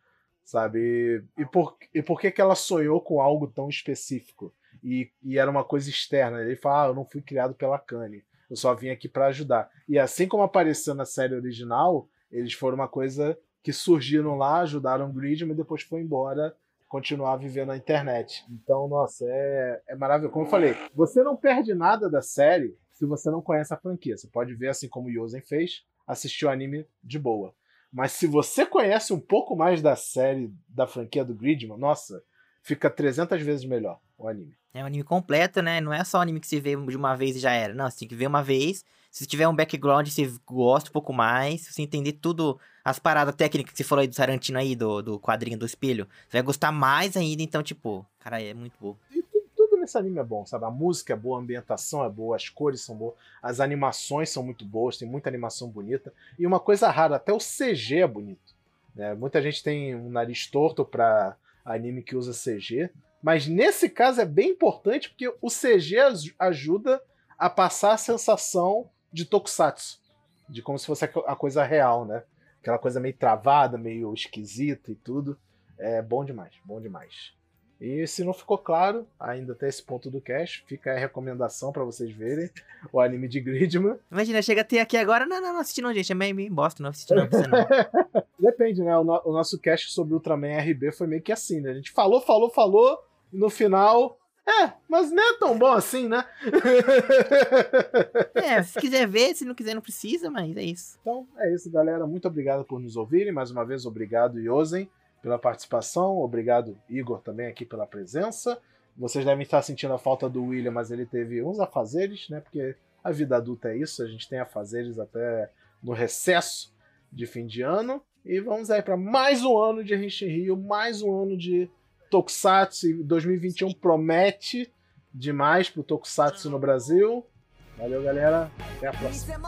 sabe e, por, e por que que ela sonhou com algo tão específico e, e era uma coisa externa ele fala ah, eu não fui criado pela Kanye eu só vim aqui para ajudar e assim como apareceu na série original eles foram uma coisa que surgiram lá, ajudaram o Gridman e depois foi embora continuar vivendo na internet. Então, nossa, é, é maravilhoso. Como eu falei, você não perde nada da série se você não conhece a franquia. Você pode ver, assim como o Yosen fez, assistir o anime de boa. Mas se você conhece um pouco mais da série, da franquia do Gridman, nossa, fica 300 vezes melhor o anime.
É um anime completo, né? Não é só um anime que você vê de uma vez e já era. Não, você tem que ver uma vez. Se tiver um background, você gosta um pouco mais. Se você entender tudo, as paradas técnicas que você falou aí do Tarantino aí, do, do quadrinho do espelho, você vai gostar mais ainda. Então, tipo, cara, é muito bom.
E nesse anime é bom, sabe? A música é boa, a ambientação é boa, as cores são boas, as animações são muito boas, tem muita animação bonita. E uma coisa rara, até o CG é bonito. né? Muita gente tem um nariz torto pra anime que usa CG, mas nesse caso é bem importante porque o CG aj- ajuda a passar a sensação de tokusatsu, de como se fosse a coisa real, né? Aquela coisa meio travada, meio esquisita e tudo. É bom demais, bom demais. E se não ficou claro, ainda até esse ponto do cast, fica a recomendação pra vocês verem o anime de Gridman.
Imagina, chega até aqui agora. Não, não, não assisti não, gente. É meio, meio bosta, não assisti não, não.
Depende, né? O, no- o nosso cast sobre Ultraman RB foi meio que assim, né? A gente falou, falou, falou, e no final. É, mas não é tão bom assim, né?
É, se quiser ver, se não quiser, não precisa, mas é isso.
Então é isso, galera. Muito obrigado por nos ouvirem. Mais uma vez, obrigado, Yosen, pela participação. Obrigado, Igor, também aqui pela presença. Vocês devem estar sentindo a falta do William, mas ele teve uns afazeres, né? Porque a vida adulta é isso, a gente tem afazeres até no recesso de fim de ano. E vamos aí para mais um ano de Henshin Rio, mais um ano de Tokusatsu. E 2021 promete demais pro Tokusatsu no Brasil. Valeu, galera. Até a próxima.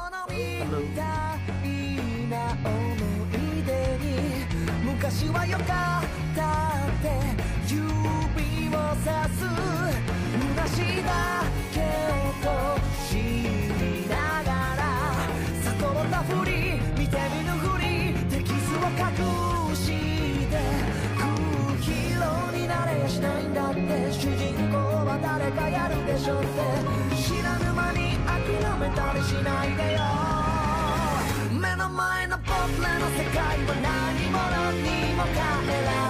昔は良かったって指をさす虚しいだけを知りながら悟ったふり見て見ぬふりで傷を隠して空気色になれやしないんだって主人公は誰かやるでしょって知らぬ間に諦めたりしないでよ目の前の僕らの世界は何もない camera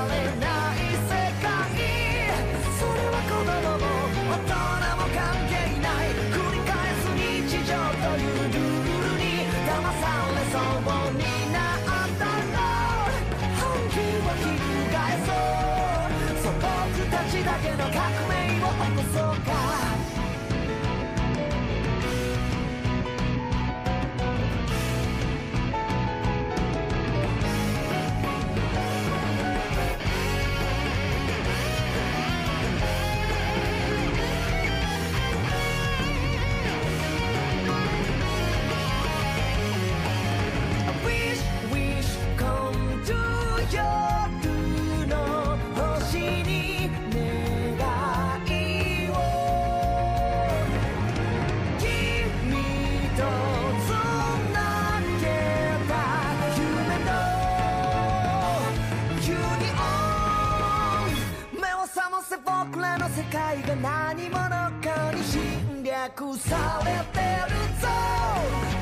されてるぞ。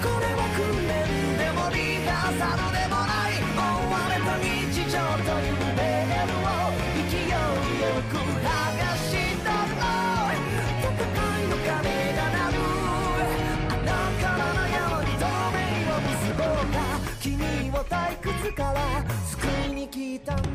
これは訓練でもリハーサルでもない。追われた日常というレルを勢いよく剥がした。ろ戦いの鐘が鳴る。あなたのように透明を結ぼうか。君を退屈から救いに来た。んだ